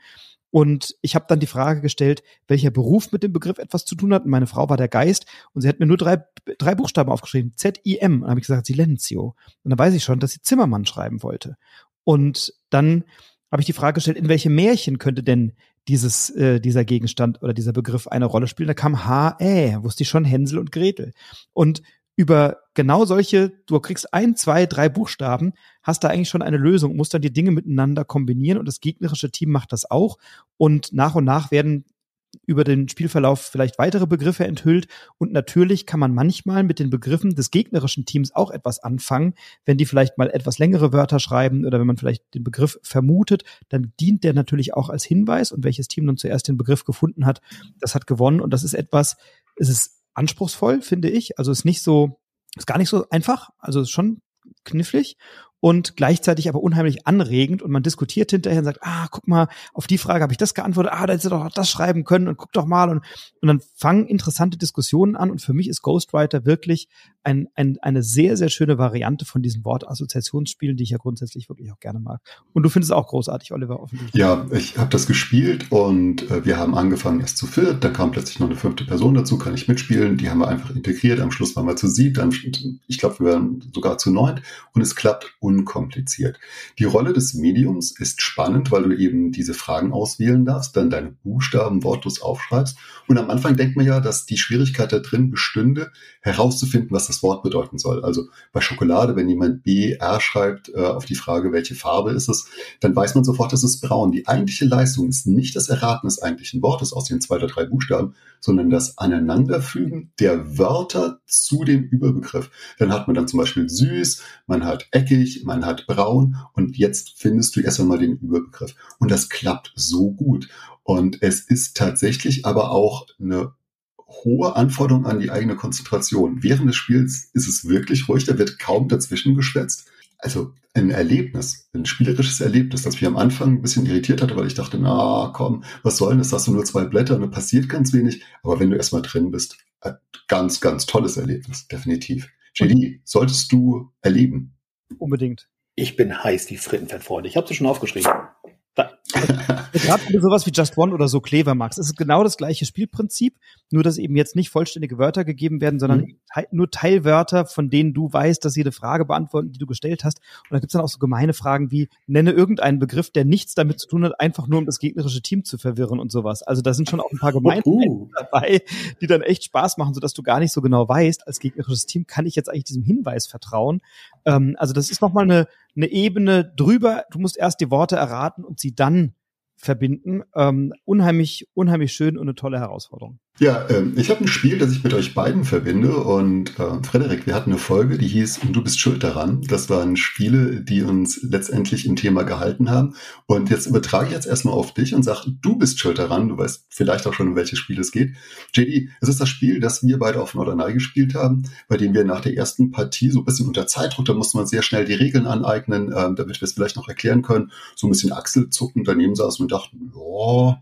Und ich habe dann die Frage gestellt, welcher Beruf mit dem Begriff etwas zu tun hat. Und meine Frau war der Geist und sie hat mir nur drei, drei Buchstaben aufgeschrieben, Z-I-M. Und habe ich gesagt, Silenzio. Und dann weiß ich schon, dass sie Zimmermann schreiben wollte. Und dann habe ich die Frage gestellt, in welchem Märchen könnte denn dieses, äh, dieser Gegenstand oder dieser Begriff eine Rolle spielen? Da kam H, Ä, wusste ich schon Hänsel und Gretel. Und über genau solche, du kriegst ein, zwei, drei Buchstaben, hast da eigentlich schon eine Lösung, musst dann die Dinge miteinander kombinieren und das gegnerische Team macht das auch. Und nach und nach werden über den Spielverlauf vielleicht weitere Begriffe enthüllt. Und natürlich kann man manchmal mit den Begriffen des gegnerischen Teams auch etwas anfangen, wenn die vielleicht mal etwas längere Wörter schreiben oder wenn man vielleicht den Begriff vermutet, dann dient der natürlich auch als Hinweis. Und welches Team nun zuerst den Begriff gefunden hat, das hat gewonnen. Und das ist etwas, es ist anspruchsvoll, finde ich. Also ist nicht so, ist gar nicht so einfach. Also ist schon knifflig und gleichzeitig aber unheimlich anregend und man diskutiert hinterher und sagt, ah, guck mal, auf die Frage habe ich das geantwortet, ah, da hättest du doch das schreiben können und guck doch mal und, und dann fangen interessante Diskussionen an und für mich ist Ghostwriter wirklich ein, ein, eine sehr, sehr schöne Variante von diesen Wortassoziationsspielen, die ich ja grundsätzlich wirklich auch gerne mag. Und du findest es auch großartig, Oliver, offensichtlich. Ja, ich habe das gespielt und äh, wir haben angefangen erst zu viert, dann kam plötzlich noch eine fünfte Person dazu, kann ich mitspielen, die haben wir einfach integriert, am Schluss waren wir zu sieben, dann, ich glaube, wir waren sogar zu neun und es klappt unkompliziert. Die Rolle des Mediums ist spannend, weil du eben diese Fragen auswählen darfst, dann deine Buchstaben wortlos aufschreibst. Und am Anfang denkt man ja, dass die Schwierigkeit da drin bestünde, herauszufinden, was das Wort bedeuten soll. Also bei Schokolade, wenn jemand B, R schreibt äh, auf die Frage, welche Farbe ist es, dann weiß man sofort, es ist braun. Die eigentliche Leistung ist nicht das Erraten des eigentlichen Wortes aus den zwei oder drei Buchstaben, sondern das Aneinanderfügen der Wörter zu dem Überbegriff. Dann hat man dann zum Beispiel süß, man hat eckig, man hat braun und jetzt findest du erst einmal den Überbegriff. Und das klappt so gut. Und es ist tatsächlich aber auch eine hohe Anforderung an die eigene Konzentration. Während des Spiels ist es wirklich ruhig, da wird kaum dazwischen geschwätzt. Also ein Erlebnis, ein spielerisches Erlebnis, das mich am Anfang ein bisschen irritiert hatte, weil ich dachte, na komm, was soll denn das? Hast du nur zwei Blätter und da passiert ganz wenig. Aber wenn du erstmal drin bist, ganz, ganz tolles Erlebnis, definitiv. JD, solltest du erleben. Unbedingt. Ich bin heiß wie Frittenfettfreunde. Ich habe sie schon aufgeschrieben. Gerade wenn du sowas wie Just One oder so clever magst, ist es genau das gleiche Spielprinzip, nur dass eben jetzt nicht vollständige Wörter gegeben werden, sondern mhm. nur Teilwörter, von denen du weißt, dass sie eine Frage beantworten, die du gestellt hast. Und da gibt's dann auch so gemeine Fragen wie, nenne irgendeinen Begriff, der nichts damit zu tun hat, einfach nur um das gegnerische Team zu verwirren und sowas. Also da sind schon auch ein paar Gemeinheiten uh. dabei, die dann echt Spaß machen, sodass du gar nicht so genau weißt, als gegnerisches Team kann ich jetzt eigentlich diesem Hinweis vertrauen. Ähm, also das ist nochmal eine, eine Ebene drüber. Du musst erst die Worte erraten und sie dann verbinden. Ähm, unheimlich, unheimlich schön und eine tolle Herausforderung. Ja, ähm, ich habe ein Spiel, das ich mit euch beiden verbinde. Und äh, Frederik, wir hatten eine Folge, die hieß Und du bist schuld daran. Das waren Spiele, die uns letztendlich im Thema gehalten haben. Und jetzt übertrage ich jetzt erstmal auf dich und sage, du bist schuld daran. Du weißt vielleicht auch schon, um welches Spiel es geht. JD, es ist das Spiel, das wir beide auf Norderney gespielt haben, bei dem wir nach der ersten Partie so ein bisschen unter Zeitdruck, da musste man sehr schnell die Regeln aneignen, äh, damit wir es vielleicht noch erklären können, so ein bisschen Achselzucken daneben saßen und dachten, ja,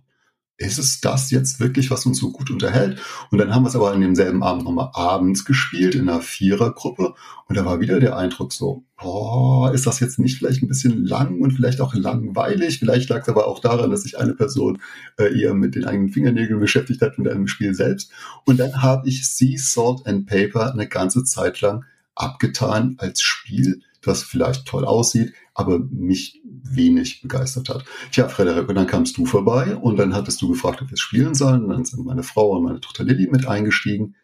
ist es das jetzt wirklich, was uns so gut unterhält? Und dann haben wir es aber an demselben Abend nochmal abends gespielt in einer Vierergruppe und da war wieder der Eindruck so, boah, ist das jetzt nicht vielleicht ein bisschen lang und vielleicht auch langweilig? Vielleicht lag es aber auch daran, dass sich eine Person äh, eher mit den eigenen Fingernägeln beschäftigt hat mit einem Spiel selbst. Und dann habe ich Sea Salt and Paper eine ganze Zeit lang abgetan als Spiel, das vielleicht toll aussieht, aber mich wenig begeistert hat. Tja, Frederik, und dann kamst du vorbei und dann hattest du gefragt, ob wir es spielen sollen. Und dann sind meine Frau und meine Tochter Lilly mit eingestiegen.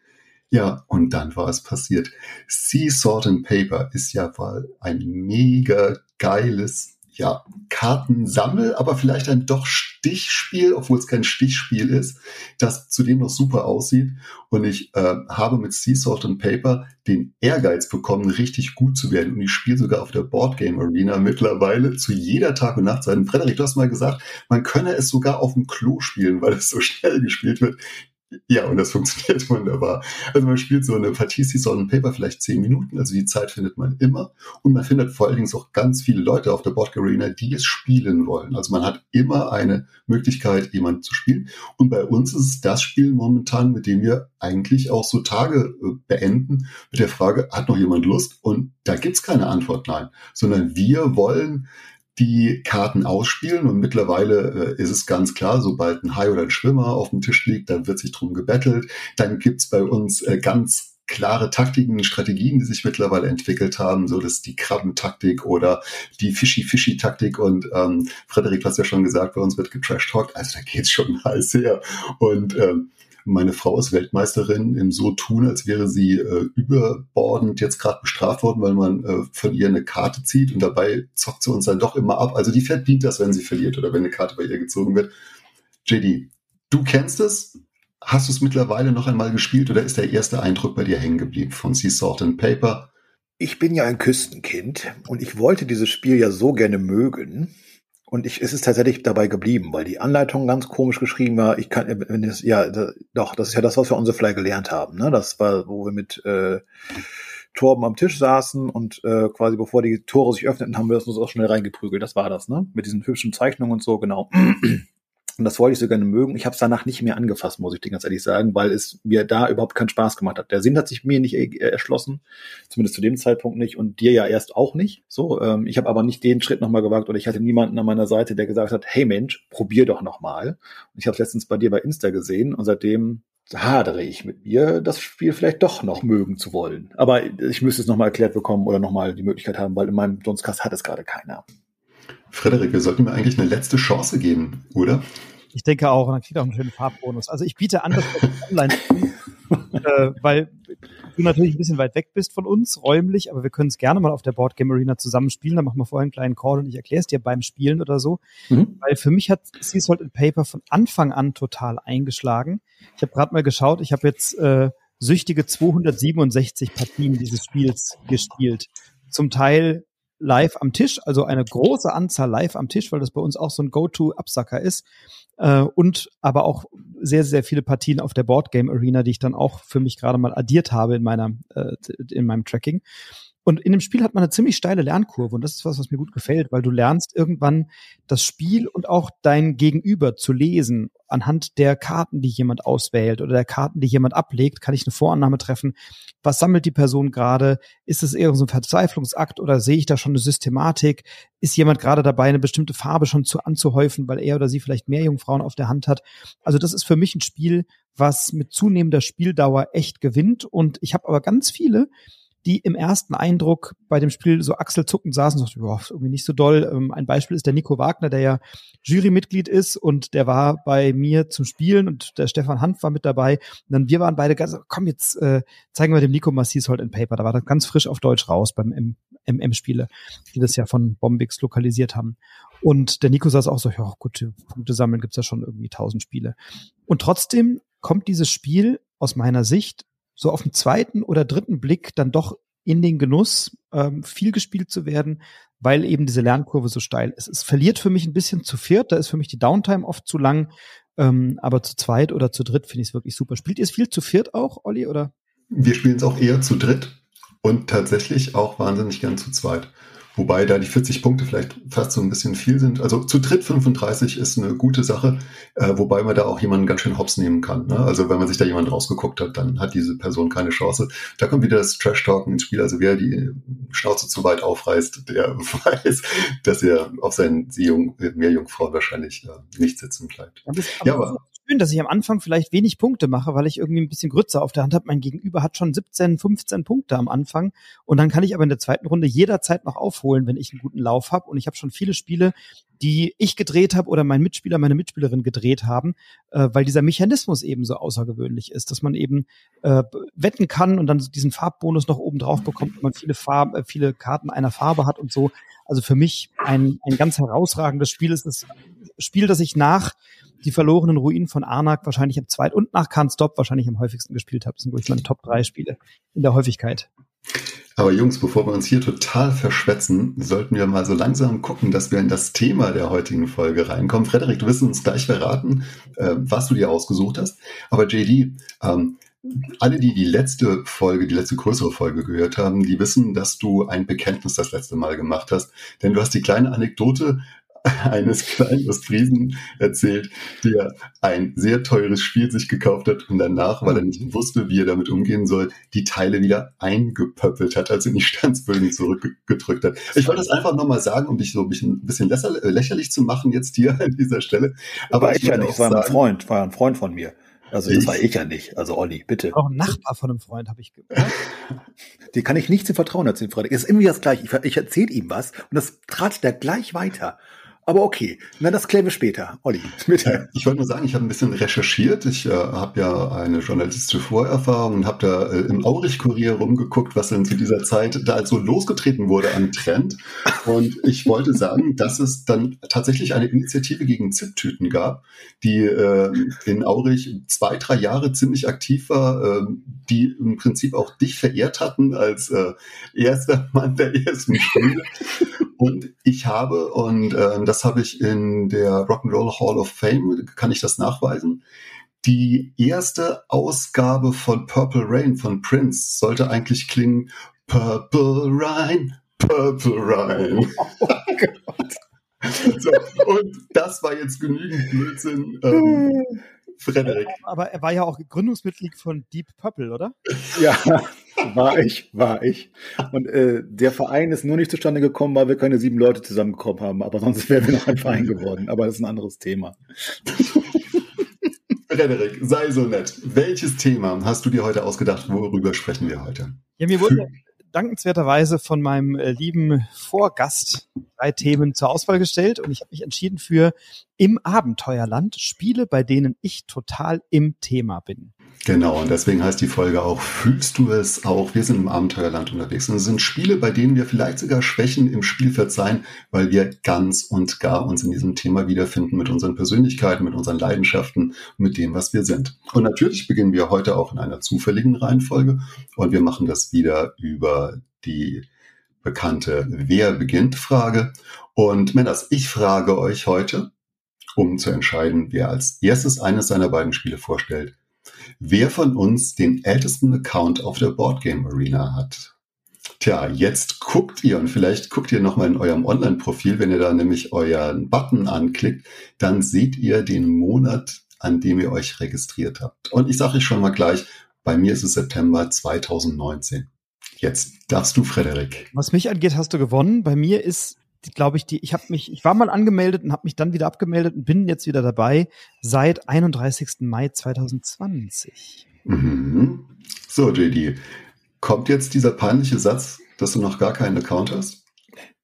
Ja, und dann war es passiert. Sea Salt and Paper ist ja mal ein mega geiles ja, Kartensammel, aber vielleicht ein doch Stichspiel, obwohl es kein Stichspiel ist, das zudem noch super aussieht. Und ich äh, habe mit Sea Salt and Paper den Ehrgeiz bekommen, richtig gut zu werden. Und ich spiele sogar auf der Boardgame Arena mittlerweile zu jeder Tag- und Nachtzeit. Frederik, du hast mal gesagt, man könne es sogar auf dem Klo spielen, weil es so schnell gespielt wird. Ja, und das funktioniert wunderbar. Also man spielt so eine Partie Season und Paper vielleicht zehn Minuten, also die Zeit findet man immer. Und man findet vor allen Dingen auch ganz viele Leute auf der Board Arena, die es spielen wollen. Also man hat immer eine Möglichkeit, jemanden zu spielen. Und bei uns ist es das Spiel momentan, mit dem wir eigentlich auch so Tage äh, beenden, mit der Frage, hat noch jemand Lust? Und da gibt's keine Antwort nein, sondern wir wollen die Karten ausspielen. Und mittlerweile äh, ist es ganz klar, sobald ein Hai oder ein Schwimmer auf dem Tisch liegt, dann wird sich drum gebettelt. Dann gibt's bei uns äh, ganz klare Taktiken, Strategien, die sich mittlerweile entwickelt haben, so dass die Krabbentaktik oder die Fishy-Fishy-Taktik. Und ähm, Frederik, du hast ja schon gesagt, bei uns wird getrash-talkt, also da geht's schon heiß her und ähm, meine Frau ist Weltmeisterin im so tun, als wäre sie äh, überbordend jetzt gerade bestraft worden, weil man äh, von ihr eine Karte zieht und dabei zockt sie uns dann doch immer ab. Also die verdient das, wenn sie verliert oder wenn eine Karte bei ihr gezogen wird. JD, du kennst es. Hast du es mittlerweile noch einmal gespielt oder ist der erste Eindruck bei dir hängen geblieben von Sea Salt and Paper? Ich bin ja ein Küstenkind und ich wollte dieses Spiel ja so gerne mögen. Und ich, es ist tatsächlich dabei geblieben, weil die Anleitung ganz komisch geschrieben war. Ich kann, wenn es, ja, da, doch, das ist ja das, was wir on the fly gelernt haben. Ne? Das war, wo wir mit äh, Torben am Tisch saßen und äh, quasi bevor die Tore sich öffneten, haben wir uns auch schnell reingeprügelt. Das war das, ne? Mit diesen hübschen Zeichnungen und so, genau. Und das wollte ich so gerne mögen. Ich habe es danach nicht mehr angefasst, muss ich dir ganz ehrlich sagen, weil es mir da überhaupt keinen Spaß gemacht hat. Der Sinn hat sich mir nicht erschlossen, zumindest zu dem Zeitpunkt nicht und dir ja erst auch nicht. So, ähm, ich habe aber nicht den Schritt nochmal gewagt oder ich hatte niemanden an meiner Seite, der gesagt hat, hey Mensch, probier doch nochmal. Und ich habe es letztens bei dir bei Insta gesehen und seitdem hadere ich mit mir, das Spiel vielleicht doch noch mögen zu wollen. Aber ich müsste es nochmal erklärt bekommen oder nochmal die Möglichkeit haben, weil in meinem Dunstkast hat es gerade keiner. Frederik, wir sollten mir eigentlich eine letzte Chance geben, oder? Ich denke auch, und dann kriegt er auch einen schönen Farbbonus. Also ich biete an, dass wir online äh, weil du natürlich ein bisschen weit weg bist von uns, räumlich, aber wir können es gerne mal auf der Board Game Arena zusammen spielen. Dann machen wir vorher einen kleinen Call und ich erkläre es dir beim Spielen oder so. Mhm. Weil für mich hat Sea Salt and Paper von Anfang an total eingeschlagen. Ich habe gerade mal geschaut, ich habe jetzt äh, süchtige 267 Partien dieses Spiels gespielt. Zum Teil live am Tisch, also eine große Anzahl live am Tisch, weil das bei uns auch so ein Go-To-Absacker ist. Äh, und aber auch sehr, sehr viele Partien auf der Boardgame Arena, die ich dann auch für mich gerade mal addiert habe in meiner, äh, in meinem Tracking. Und in dem Spiel hat man eine ziemlich steile Lernkurve und das ist was, was mir gut gefällt, weil du lernst irgendwann das Spiel und auch dein Gegenüber zu lesen. Anhand der Karten, die jemand auswählt oder der Karten, die jemand ablegt, kann ich eine Vorannahme treffen. Was sammelt die Person gerade? Ist es eher so ein Verzweiflungsakt oder sehe ich da schon eine Systematik? Ist jemand gerade dabei, eine bestimmte Farbe schon zu anzuhäufen, weil er oder sie vielleicht mehr Jungfrauen auf der Hand hat? Also das ist für mich ein Spiel, was mit zunehmender Spieldauer echt gewinnt. Und ich habe aber ganz viele, die im ersten Eindruck bei dem Spiel so achselzuckend saßen und sagten, boah, irgendwie nicht so doll. Ähm, ein Beispiel ist der Nico Wagner, der ja Jurymitglied ist und der war bei mir zum Spielen und der Stefan Hanf war mit dabei. Und dann wir waren beide ganz, komm, jetzt äh, zeigen wir dem Nico Massis Hold in Paper. Da war das ganz frisch auf Deutsch raus beim MM-Spiele, die das ja von Bombix lokalisiert haben. Und der Nico saß auch so, ja gut, Punkte sammeln gibt's ja schon irgendwie tausend Spiele. Und trotzdem kommt dieses Spiel aus meiner Sicht so auf den zweiten oder dritten Blick dann doch in den Genuss, ähm, viel gespielt zu werden, weil eben diese Lernkurve so steil ist. Es verliert für mich ein bisschen zu viert, da ist für mich die Downtime oft zu lang, ähm, aber zu zweit oder zu dritt finde ich es wirklich super. Spielt ihr es viel zu viert auch, Olli, oder? Wir spielen es auch eher zu dritt und tatsächlich auch wahnsinnig gern zu zweit. Wobei da die 40 Punkte vielleicht fast so ein bisschen viel sind. Also zu dritt 35 ist eine gute Sache, äh, wobei man da auch jemanden ganz schön hops nehmen kann. Ne? Also wenn man sich da jemand rausgeguckt hat, dann hat diese Person keine Chance. Da kommt wieder das Trash-Talken ins Spiel. Also wer die Schnauze zu weit aufreißt, der weiß, dass er auf seinen Seejung Meerjungfrauen wahrscheinlich äh, nicht sitzen bleibt. Aber, ja, aber schön, dass ich am Anfang vielleicht wenig Punkte mache, weil ich irgendwie ein bisschen Grütze auf der Hand habe. Mein Gegenüber hat schon 17, 15 Punkte am Anfang und dann kann ich aber in der zweiten Runde jederzeit noch aufholen, wenn ich einen guten Lauf habe. Und ich habe schon viele Spiele, die ich gedreht habe oder mein Mitspieler, meine Mitspielerin gedreht haben, äh, weil dieser Mechanismus eben so außergewöhnlich ist, dass man eben äh, wetten kann und dann diesen Farbbonus noch oben drauf bekommt, wenn man viele Farben, äh, viele Karten einer Farbe hat und so. Also für mich ein, ein ganz herausragendes Spiel ist das Spiel, das ich nach die verlorenen Ruinen von Arnak wahrscheinlich im zweit und nach Can't Stop wahrscheinlich am häufigsten gespielt habe. Das sind, glaube ich, meine Top 3 Spiele in der Häufigkeit. Aber Jungs, bevor wir uns hier total verschwätzen, sollten wir mal so langsam gucken, dass wir in das Thema der heutigen Folge reinkommen. Frederik, du wirst uns gleich verraten, äh, was du dir ausgesucht hast. Aber JD, ähm, alle, die die letzte Folge, die letzte größere Folge gehört haben, die wissen, dass du ein Bekenntnis das letzte Mal gemacht hast. Denn du hast die kleine Anekdote eines kleinen Ostfriesen erzählt, der ein sehr teures Spiel sich gekauft hat und danach, weil er nicht wusste, wie er damit umgehen soll, die Teile wieder eingepöppelt hat, also in die Standsböden zurückgedrückt hat. Ich wollte das einfach nochmal sagen, um dich so ein bisschen, ein bisschen lächerlich zu machen jetzt hier an dieser Stelle. Aber war ich, ich ja nicht, war ein Freund, war ein Freund von mir. Also das ich? war ich ja nicht. Also Olli, bitte. Auch ein Nachbar von einem Freund habe ich gehört. Die kann ich nicht zu vertrauen erzählen, Freitag. Es ist irgendwie das gleiche. Ich, ich erzähle ihm was und das trat der gleich weiter. Aber okay, na das klären wir später. Olli, bitte. Ich wollte nur sagen, ich habe ein bisschen recherchiert. Ich äh, habe ja eine journalistische Vorerfahrung und habe da äh, im Aurich-Kurier rumgeguckt, was denn zu dieser Zeit da also losgetreten wurde an Trend. Und ich wollte sagen, dass es dann tatsächlich eine Initiative gegen Zip-Tüten gab, die äh, in Aurich zwei, drei Jahre ziemlich aktiv war, äh, die im Prinzip auch dich verehrt hatten als äh, erster Mann der ersten Stunde. Und ich habe, und äh, das habe ich in der Rock'n'Roll Hall of Fame, kann ich das nachweisen, die erste Ausgabe von Purple Rain von Prince sollte eigentlich klingen Purple Rain, Purple Rain. Oh Gott. so, und das war jetzt genügend Blödsinn. Ähm, Frederik. Aber er war ja auch Gründungsmitglied von Deep Purple, oder? Ja, war ich, war ich. Und äh, der Verein ist nur nicht zustande gekommen, weil wir keine sieben Leute zusammengekommen haben. Aber sonst wären wir noch ein Verein geworden. Aber das ist ein anderes Thema. Frederik, sei so nett. Welches Thema hast du dir heute ausgedacht? Worüber sprechen wir heute? Ja, mir wurde dankenswerterweise von meinem äh, lieben Vorgast drei Themen zur Auswahl gestellt und ich habe mich entschieden für im Abenteuerland Spiele, bei denen ich total im Thema bin. Genau, und deswegen heißt die Folge auch, fühlst du es auch? Wir sind im Abenteuerland unterwegs. Und es sind Spiele, bei denen wir vielleicht sogar Schwächen im Spiel verzeihen, weil wir ganz und gar uns in diesem Thema wiederfinden mit unseren Persönlichkeiten, mit unseren Leidenschaften, mit dem, was wir sind. Und natürlich beginnen wir heute auch in einer zufälligen Reihenfolge und wir machen das wieder über die bekannte Wer beginnt Frage. Und Männers, ich frage euch heute, um zu entscheiden, wer als erstes eines seiner beiden Spiele vorstellt, wer von uns den ältesten Account auf der Boardgame Arena hat. Tja, jetzt guckt ihr und vielleicht guckt ihr nochmal in eurem Online-Profil, wenn ihr da nämlich euren Button anklickt, dann seht ihr den Monat, an dem ihr euch registriert habt. Und ich sage euch schon mal gleich, bei mir ist es September 2019. Jetzt darfst du, Frederik. Was mich angeht, hast du gewonnen. Bei mir ist glaube ich, die, ich habe mich, ich war mal angemeldet und habe mich dann wieder abgemeldet und bin jetzt wieder dabei seit 31. Mai 2020. Mhm. So, JD, kommt jetzt dieser peinliche Satz, dass du noch gar keinen Account hast?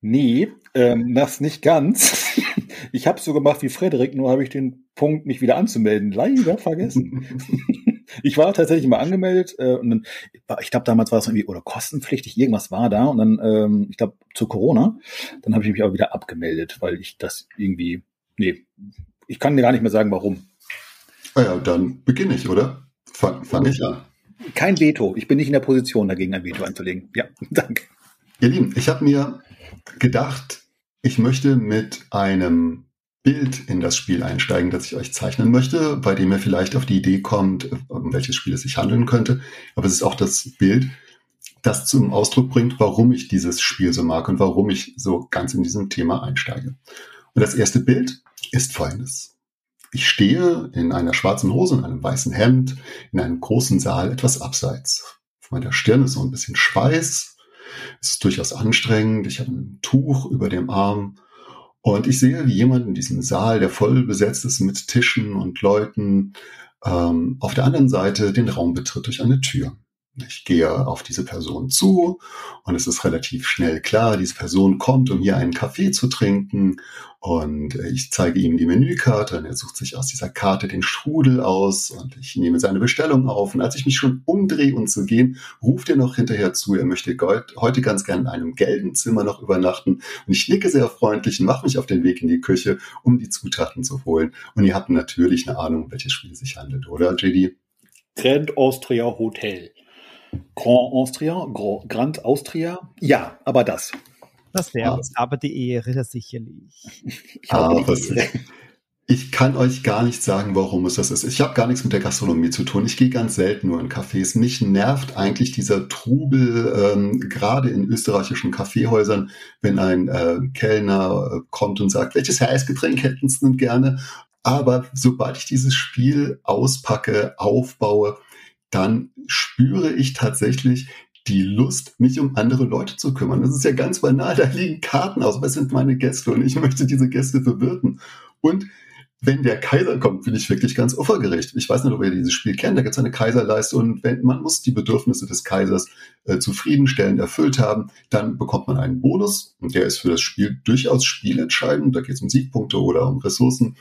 Nee, ähm, das nicht ganz. Ich habe so gemacht wie Frederik, nur habe ich den Punkt, mich wieder anzumelden, leider vergessen. ich war tatsächlich mal angemeldet äh, und dann, ich glaube, damals war es irgendwie oder kostenpflichtig, irgendwas war da und dann, ähm, ich glaube, zu Corona, dann habe ich mich auch wieder abgemeldet, weil ich das irgendwie, nee, ich kann dir gar nicht mehr sagen, warum. Ah ja, dann beginne ich, oder? Fange fang ich an. Kein Veto. Ich bin nicht in der Position, dagegen ein Veto einzulegen. Ja, danke. Ihr Lieben, ich habe mir gedacht, ich möchte mit einem Bild in das Spiel einsteigen, das ich euch zeichnen möchte, bei dem ihr vielleicht auf die Idee kommt, um welches Spiel es sich handeln könnte. Aber es ist auch das Bild, das zum Ausdruck bringt, warum ich dieses Spiel so mag und warum ich so ganz in diesem Thema einsteige. Und das erste Bild ist folgendes. Ich stehe in einer schwarzen Hose und einem weißen Hemd in einem großen Saal etwas abseits. Auf meiner Stirn ist so ein bisschen Schweiß. Es ist durchaus anstrengend. Ich habe ein Tuch über dem Arm. Und ich sehe, wie jemand in diesem Saal, der voll besetzt ist mit Tischen und Leuten, ähm, auf der anderen Seite den Raum betritt durch eine Tür. Ich gehe auf diese Person zu und es ist relativ schnell klar, diese Person kommt, um hier einen Kaffee zu trinken und ich zeige ihm die Menükarte und er sucht sich aus dieser Karte den Strudel aus und ich nehme seine Bestellung auf und als ich mich schon umdrehe, um zu gehen, ruft er noch hinterher zu, er möchte heute ganz gern in einem gelben Zimmer noch übernachten und ich nicke sehr freundlich und mache mich auf den Weg in die Küche, um die Zutaten zu holen und ihr habt natürlich eine Ahnung, um welches Spiel es sich handelt, oder JD? Grand Austria Hotel. Grand Austria, Grand Austria, ja, aber das. Das wäre ah. aber die Ehre sicherlich. Ich, ah, ich kann euch gar nicht sagen, warum es das ist. Ich habe gar nichts mit der Gastronomie zu tun. Ich gehe ganz selten nur in Cafés. Mich nervt eigentlich dieser Trubel, ähm, gerade in österreichischen Kaffeehäusern, wenn ein äh, Kellner äh, kommt und sagt, welches Heißgetränk hätten Sie denn gerne? Aber sobald ich dieses Spiel auspacke, aufbaue, dann spüre ich tatsächlich die Lust, mich um andere Leute zu kümmern. Das ist ja ganz banal, da liegen Karten aus, was sind meine Gäste und ich möchte diese Gäste bewirten. Und wenn der Kaiser kommt, bin ich wirklich ganz opfergerecht. Ich weiß nicht, ob ihr dieses Spiel kennt, da gibt es eine Kaiserleiste und wenn man muss die Bedürfnisse des Kaisers äh, zufriedenstellend erfüllt haben, dann bekommt man einen Bonus und der ist für das Spiel durchaus spielentscheidend. Da geht es um Siegpunkte oder um Ressourcen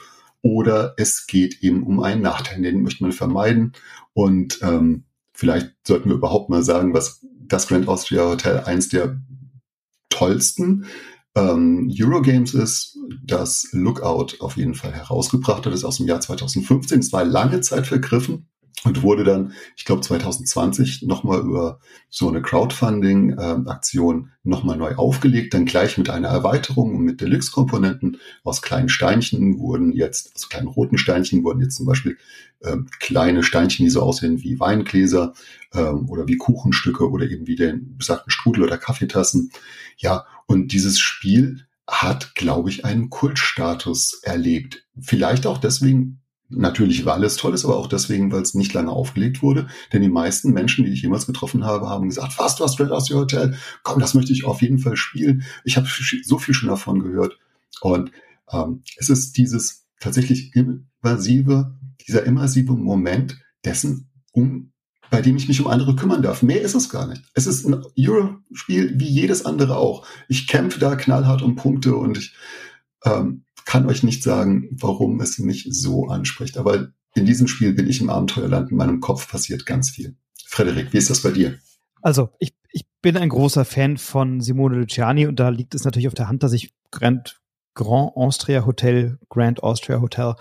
oder es geht eben um einen Nachteil, den möchte man vermeiden. Und ähm, vielleicht sollten wir überhaupt mal sagen, was das Grand Austria Hotel eins der tollsten ähm, Eurogames ist, das Lookout auf jeden Fall herausgebracht hat, ist aus dem Jahr 2015. Es war lange Zeit vergriffen und wurde dann, ich glaube 2020, nochmal über so eine Crowdfunding-Aktion ähm, nochmal neu aufgelegt, dann gleich mit einer Erweiterung und mit Deluxe-Komponenten aus kleinen Steinchen wurden jetzt, aus kleinen roten Steinchen wurden jetzt zum Beispiel ähm, kleine Steinchen, die so aussehen wie Weingläser ähm, oder wie Kuchenstücke oder eben wie den besagten Strudel oder Kaffeetassen. Ja, und dieses Spiel hat, glaube ich, einen Kultstatus erlebt. Vielleicht auch deswegen, Natürlich, weil es toll ist, aber auch deswegen, weil es nicht lange aufgelegt wurde. Denn die meisten Menschen, die ich jemals getroffen habe, haben gesagt, was, du hast Red House Hotel? Komm, das möchte ich auf jeden Fall spielen. Ich habe so viel schon davon gehört. Und ähm, es ist dieses tatsächlich immersive, dieser immersive Moment dessen, um bei dem ich mich um andere kümmern darf. Mehr ist es gar nicht. Es ist ein Euro-Spiel wie jedes andere auch. Ich kämpfe da knallhart um Punkte und ich ähm, kann euch nicht sagen, warum es mich so anspricht. Aber in diesem Spiel bin ich im Abenteuerland. In meinem Kopf passiert ganz viel. Frederik, wie ist das bei dir? Also, ich, ich bin ein großer Fan von Simone Luciani und da liegt es natürlich auf der Hand, dass ich Grand, Grand Austria Hotel, Grand Austria Hotel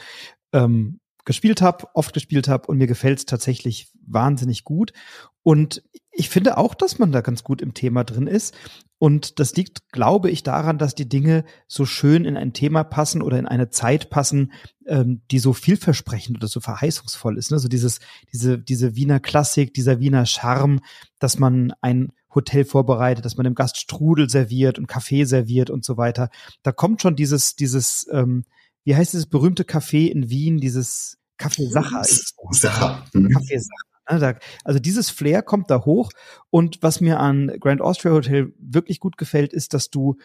ähm, gespielt habe, oft gespielt habe und mir gefällt es tatsächlich wahnsinnig gut. Und ich finde auch, dass man da ganz gut im Thema drin ist. Und das liegt, glaube ich, daran, dass die Dinge so schön in ein Thema passen oder in eine Zeit passen, ähm, die so vielversprechend oder so verheißungsvoll ist. Ne? So dieses, diese, diese Wiener Klassik, dieser Wiener Charme, dass man ein Hotel vorbereitet, dass man dem Gast Strudel serviert und Kaffee serviert und so weiter. Da kommt schon dieses, dieses, ähm, wie heißt dieses berühmte Café in Wien, dieses Café Sacher. Sacher. Mhm. Ne, also dieses Flair kommt da hoch. Und was mir an Grand Austria Hotel wirklich gut gefällt, ist, dass du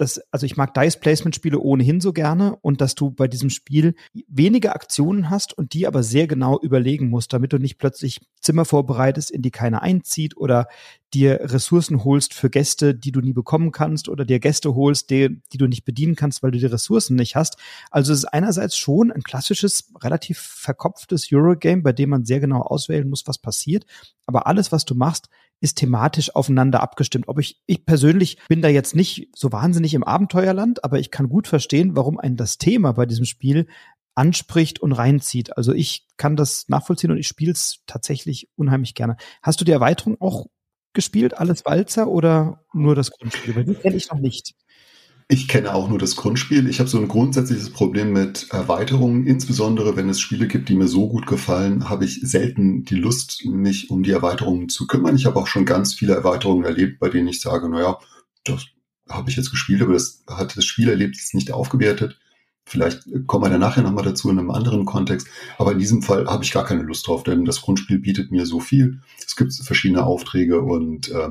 dass, also ich mag Dice Placement Spiele ohnehin so gerne und dass du bei diesem Spiel wenige Aktionen hast und die aber sehr genau überlegen musst, damit du nicht plötzlich Zimmer vorbereitest, in die keiner einzieht oder dir Ressourcen holst für Gäste, die du nie bekommen kannst oder dir Gäste holst, die, die du nicht bedienen kannst, weil du die Ressourcen nicht hast. Also es ist einerseits schon ein klassisches, relativ verkopftes Eurogame, bei dem man sehr genau auswählen muss, was passiert. Aber alles, was du machst, ist thematisch aufeinander abgestimmt. Ob ich, ich persönlich bin da jetzt nicht so wahnsinnig im Abenteuerland, aber ich kann gut verstehen, warum ein das Thema bei diesem Spiel anspricht und reinzieht. Also ich kann das nachvollziehen und ich spiele es tatsächlich unheimlich gerne. Hast du die Erweiterung auch gespielt, alles Walzer oder nur das Grundspiel? Weil die kenne ich noch nicht. Ich kenne auch nur das Grundspiel. Ich habe so ein grundsätzliches Problem mit Erweiterungen. Insbesondere wenn es Spiele gibt, die mir so gut gefallen, habe ich selten die Lust, mich um die Erweiterungen zu kümmern. Ich habe auch schon ganz viele Erweiterungen erlebt, bei denen ich sage, naja, das habe ich jetzt gespielt, aber das hat das Spielerlebnis nicht aufgewertet. Vielleicht kommen wir da nachher nochmal dazu in einem anderen Kontext. Aber in diesem Fall habe ich gar keine Lust drauf, denn das Grundspiel bietet mir so viel. Es gibt verschiedene Aufträge und äh,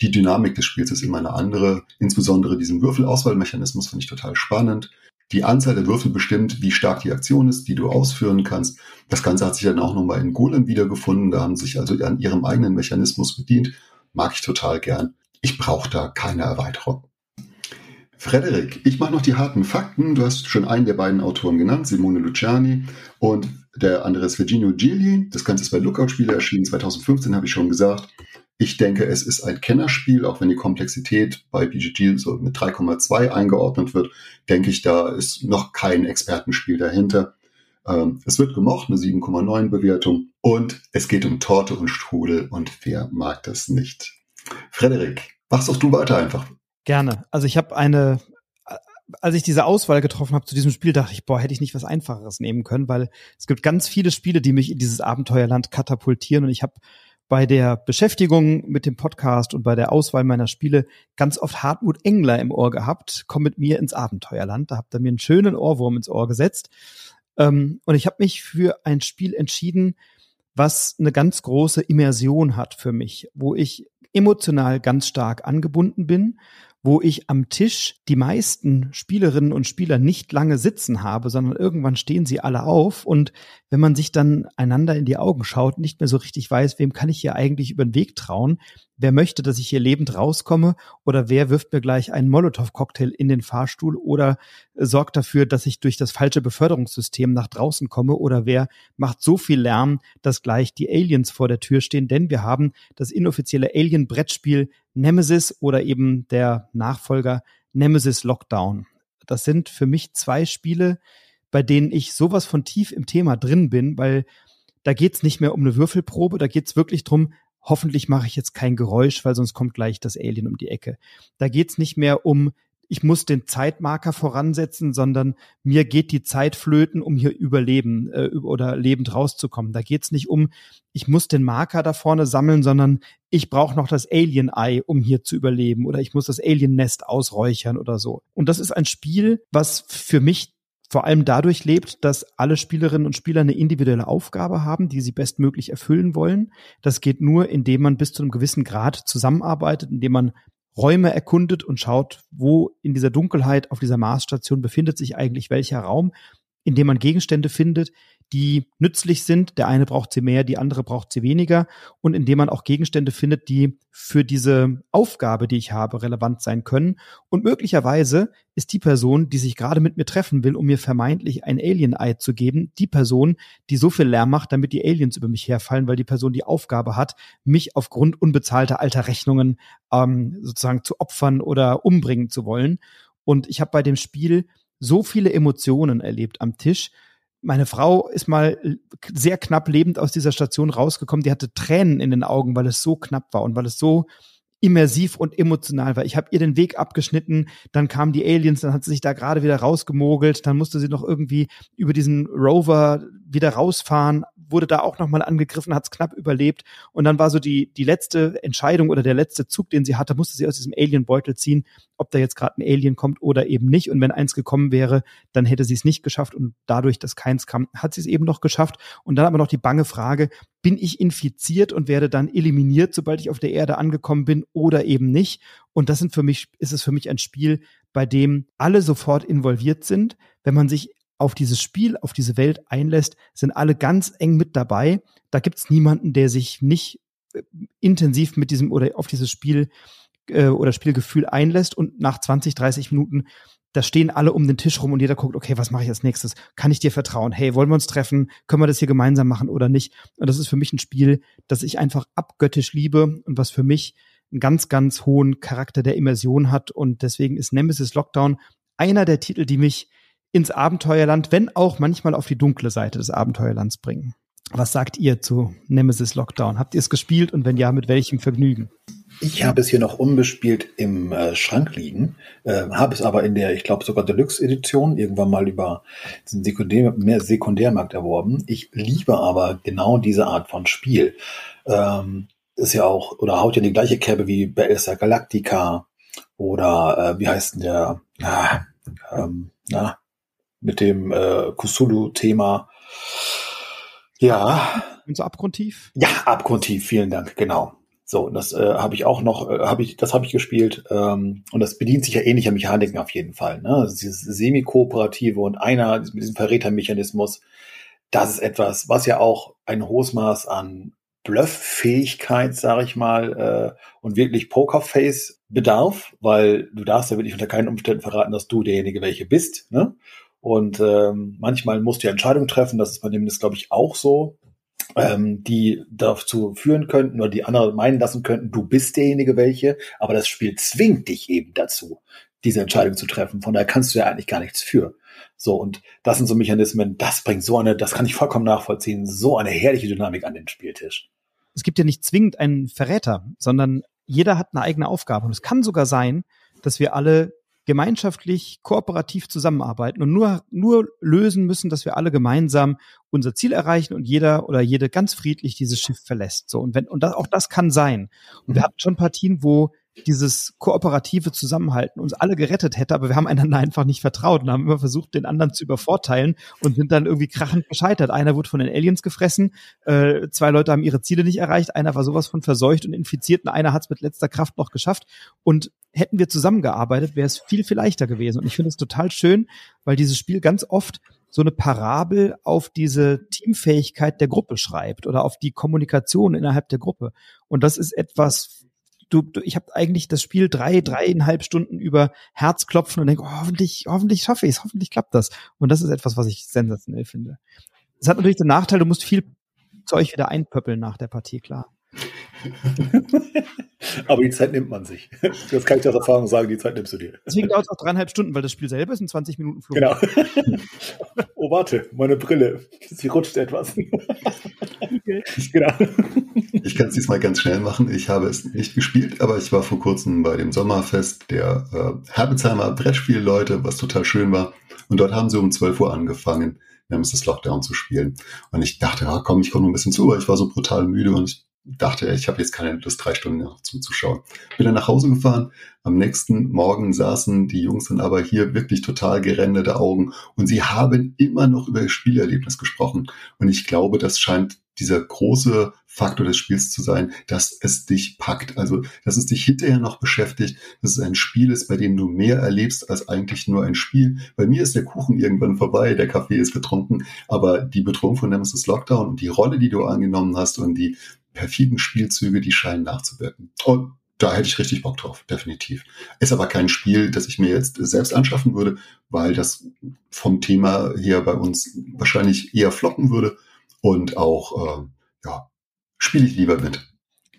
die Dynamik des Spiels ist immer eine andere. Insbesondere diesen Würfelauswahlmechanismus finde ich total spannend. Die Anzahl der Würfel bestimmt, wie stark die Aktion ist, die du ausführen kannst. Das Ganze hat sich dann auch nochmal in Golem wiedergefunden. Da haben sie sich also an ihrem eigenen Mechanismus bedient. Mag ich total gern. Ich brauche da keine Erweiterung. Frederik, ich mache noch die harten Fakten. Du hast schon einen der beiden Autoren genannt, Simone Luciani und der andere ist Virginio Gigli. Das Ganze ist bei Lookout-Spiele erschienen, 2015 habe ich schon gesagt. Ich denke, es ist ein Kennerspiel, auch wenn die Komplexität bei BGG so mit 3,2 eingeordnet wird, denke ich, da ist noch kein Expertenspiel dahinter. Ähm, es wird gemocht, eine 7,9 Bewertung und es geht um Torte und Strudel und wer mag das nicht? Frederik, machst doch du weiter einfach. Gerne. Also ich habe eine, als ich diese Auswahl getroffen habe zu diesem Spiel, dachte ich, boah, hätte ich nicht was Einfacheres nehmen können, weil es gibt ganz viele Spiele, die mich in dieses Abenteuerland katapultieren und ich habe bei der Beschäftigung mit dem Podcast und bei der Auswahl meiner Spiele ganz oft Hartmut Engler im Ohr gehabt. Komm mit mir ins Abenteuerland. Da habt ihr mir einen schönen Ohrwurm ins Ohr gesetzt. Ähm, und ich habe mich für ein Spiel entschieden, was eine ganz große Immersion hat für mich, wo ich emotional ganz stark angebunden bin, wo ich am Tisch die meisten Spielerinnen und Spieler nicht lange sitzen habe, sondern irgendwann stehen sie alle auf und wenn man sich dann einander in die Augen schaut, nicht mehr so richtig weiß, wem kann ich hier eigentlich über den Weg trauen, wer möchte, dass ich hier lebend rauskomme? Oder wer wirft mir gleich einen Molotow-Cocktail in den Fahrstuhl? Oder sorgt dafür, dass ich durch das falsche Beförderungssystem nach draußen komme? Oder wer macht so viel Lärm, dass gleich die Aliens vor der Tür stehen, denn wir haben das inoffizielle Alien-Brettspiel Nemesis oder eben der Nachfolger Nemesis Lockdown. Das sind für mich zwei Spiele, bei denen ich sowas von tief im Thema drin bin, weil da geht's nicht mehr um eine Würfelprobe, da geht's wirklich drum, hoffentlich mache ich jetzt kein Geräusch, weil sonst kommt gleich das Alien um die Ecke. Da geht's nicht mehr um ich muss den Zeitmarker voransetzen, sondern mir geht die Zeit flöten, um hier überleben äh, oder lebend rauszukommen. Da geht's nicht um, ich muss den Marker da vorne sammeln, sondern ich brauche noch das Alien-Ei, um hier zu überleben oder ich muss das Alien-Nest ausräuchern oder so. Und das ist ein Spiel, was für mich vor allem dadurch lebt, dass alle Spielerinnen und Spieler eine individuelle Aufgabe haben, die sie bestmöglich erfüllen wollen. Das geht nur, indem man bis zu einem gewissen Grad zusammenarbeitet, indem man Räume erkundet und schaut, wo in dieser Dunkelheit auf dieser Marsstation befindet sich eigentlich welcher Raum, in dem man Gegenstände findet, die nützlich sind. Der eine braucht sie mehr, die andere braucht sie weniger. Und indem man auch Gegenstände findet, die für diese Aufgabe, die ich habe, relevant sein können. Und möglicherweise ist die Person, die sich gerade mit mir treffen will, um mir vermeintlich ein Alien-Ei zu geben, die Person, die so viel Lärm macht, damit die Aliens über mich herfallen, weil die Person die Aufgabe hat, mich aufgrund unbezahlter alter Rechnungen ähm, sozusagen zu opfern oder umbringen zu wollen. Und ich habe bei dem Spiel so viele Emotionen erlebt am Tisch meine Frau ist mal sehr knapp lebend aus dieser Station rausgekommen. Die hatte Tränen in den Augen, weil es so knapp war und weil es so immersiv und emotional war. Ich habe ihr den Weg abgeschnitten, dann kamen die Aliens, dann hat sie sich da gerade wieder rausgemogelt, dann musste sie noch irgendwie über diesen Rover wieder rausfahren, wurde da auch nochmal angegriffen, hat es knapp überlebt. Und dann war so die, die letzte Entscheidung oder der letzte Zug, den sie hatte, musste sie aus diesem Alien-Beutel ziehen, ob da jetzt gerade ein Alien kommt oder eben nicht. Und wenn eins gekommen wäre, dann hätte sie es nicht geschafft. Und dadurch, dass keins kam, hat sie es eben noch geschafft. Und dann aber noch die bange Frage, bin ich infiziert und werde dann eliminiert, sobald ich auf der Erde angekommen bin oder eben nicht? Und das sind für mich, ist es für mich ein Spiel, bei dem alle sofort involviert sind. Wenn man sich auf dieses Spiel, auf diese Welt einlässt, sind alle ganz eng mit dabei. Da gibt's niemanden, der sich nicht äh, intensiv mit diesem oder auf dieses Spiel äh, oder Spielgefühl einlässt und nach 20, 30 Minuten da stehen alle um den Tisch rum und jeder guckt, okay, was mache ich als nächstes? Kann ich dir vertrauen? Hey, wollen wir uns treffen? Können wir das hier gemeinsam machen oder nicht? Und das ist für mich ein Spiel, das ich einfach abgöttisch liebe und was für mich einen ganz, ganz hohen Charakter der Immersion hat. Und deswegen ist Nemesis Lockdown einer der Titel, die mich ins Abenteuerland, wenn auch manchmal auf die dunkle Seite des Abenteuerlands bringen. Was sagt ihr zu Nemesis Lockdown? Habt ihr es gespielt und wenn ja, mit welchem Vergnügen? Ich habe es hier noch unbespielt im äh, Schrank liegen, äh, habe es aber in der, ich glaube sogar Deluxe-Edition irgendwann mal über den Sekundär, mehr Sekundärmarkt erworben. Ich liebe aber genau diese Art von Spiel. Ähm, ist ja auch, oder haut ja die gleiche Kerbe wie Battlestar Galactica oder äh, wie heißt denn der, ah, ähm, na, mit dem äh, Kusulu-Thema. Ja. Und so abgrundtief? Ja, abgrundtief, vielen Dank, genau. So, das äh, habe ich auch noch, äh, habe ich, das habe ich gespielt ähm, und das bedient sich ja ähnlicher Mechaniken auf jeden Fall. Ne? Also dieses semi-kooperative und einer mit diesem Verrätermechanismus, das ist etwas, was ja auch ein hohes Maß an Blufffähigkeit, sage ich mal, äh, und wirklich Pokerface bedarf, weil du darfst ja wirklich unter keinen Umständen verraten, dass du derjenige welche bist. Ne? Und ähm, manchmal musst du ja Entscheidungen treffen, das ist bei dem das, glaube ich, auch so ähm, die dazu führen könnten oder die andere meinen lassen könnten, du bist derjenige welche, aber das Spiel zwingt dich eben dazu, diese Entscheidung zu treffen. Von daher kannst du ja eigentlich gar nichts für. So, und das sind so Mechanismen, das bringt so eine, das kann ich vollkommen nachvollziehen, so eine herrliche Dynamik an den Spieltisch. Es gibt ja nicht zwingend einen Verräter, sondern jeder hat eine eigene Aufgabe. Und es kann sogar sein, dass wir alle gemeinschaftlich, kooperativ zusammenarbeiten und nur, nur lösen müssen, dass wir alle gemeinsam unser Ziel erreichen und jeder oder jede ganz friedlich dieses Schiff verlässt. So, und wenn, und das, auch das kann sein. Und wir mhm. hatten schon Partien, wo dieses kooperative Zusammenhalten uns alle gerettet hätte, aber wir haben einander einfach nicht vertraut und haben immer versucht, den anderen zu übervorteilen und sind dann irgendwie krachend gescheitert. Einer wurde von den Aliens gefressen, äh, zwei Leute haben ihre Ziele nicht erreicht, einer war sowas von verseucht und infiziert und einer hat es mit letzter Kraft noch geschafft. Und hätten wir zusammengearbeitet, wäre es viel, viel leichter gewesen. Und ich finde es total schön, weil dieses Spiel ganz oft so eine Parabel auf diese Teamfähigkeit der Gruppe schreibt oder auf die Kommunikation innerhalb der Gruppe. Und das ist etwas, du, du ich habe eigentlich das Spiel drei, dreieinhalb Stunden über Herzklopfen und denke, oh, hoffentlich, hoffentlich schaffe ich es, hoffentlich klappt das. Und das ist etwas, was ich sensationell finde. Es hat natürlich den Nachteil, du musst viel Zeug wieder einpöppeln nach der Partie, klar. Aber die Zeit nimmt man sich. Das kann ich aus Erfahrung sagen, die Zeit nimmst du dir. Deswegen dauert es auch dreieinhalb Stunden, weil das Spiel selber ist ein 20 Minuten Flug. Genau. Oh, warte, meine Brille. Sie rutscht etwas. Okay. Genau. Ich kann es diesmal ganz schnell machen. Ich habe es nicht gespielt, aber ich war vor kurzem bei dem Sommerfest der äh, Herbitzheimer Brettspielleute, was total schön war. Und dort haben sie um 12 Uhr angefangen, Nemesis Lockdown zu spielen. Und ich dachte, ja, komm, ich komme noch ein bisschen zu, weil ich war so brutal müde und ich dachte, ich habe jetzt keine Lust, drei Stunden noch zuzuschauen. Bin dann nach Hause gefahren. Am nächsten Morgen saßen die Jungs dann aber hier wirklich total gerendete Augen und sie haben immer noch über ihr Spielerlebnis gesprochen. Und ich glaube, das scheint dieser große Faktor des Spiels zu sein, dass es dich packt. Also, dass es dich hinterher noch beschäftigt, dass es ein Spiel ist, bei dem du mehr erlebst als eigentlich nur ein Spiel. Bei mir ist der Kuchen irgendwann vorbei, der Kaffee ist getrunken, aber die Bedrohung von Nemesis Lockdown und die Rolle, die du angenommen hast und die perfiden Spielzüge, die scheinen nachzuwirken. Und da hätte ich richtig Bock drauf, definitiv. Ist aber kein Spiel, das ich mir jetzt selbst anschaffen würde, weil das vom Thema her bei uns wahrscheinlich eher floppen würde und auch, äh, ja, spiele ich lieber mit.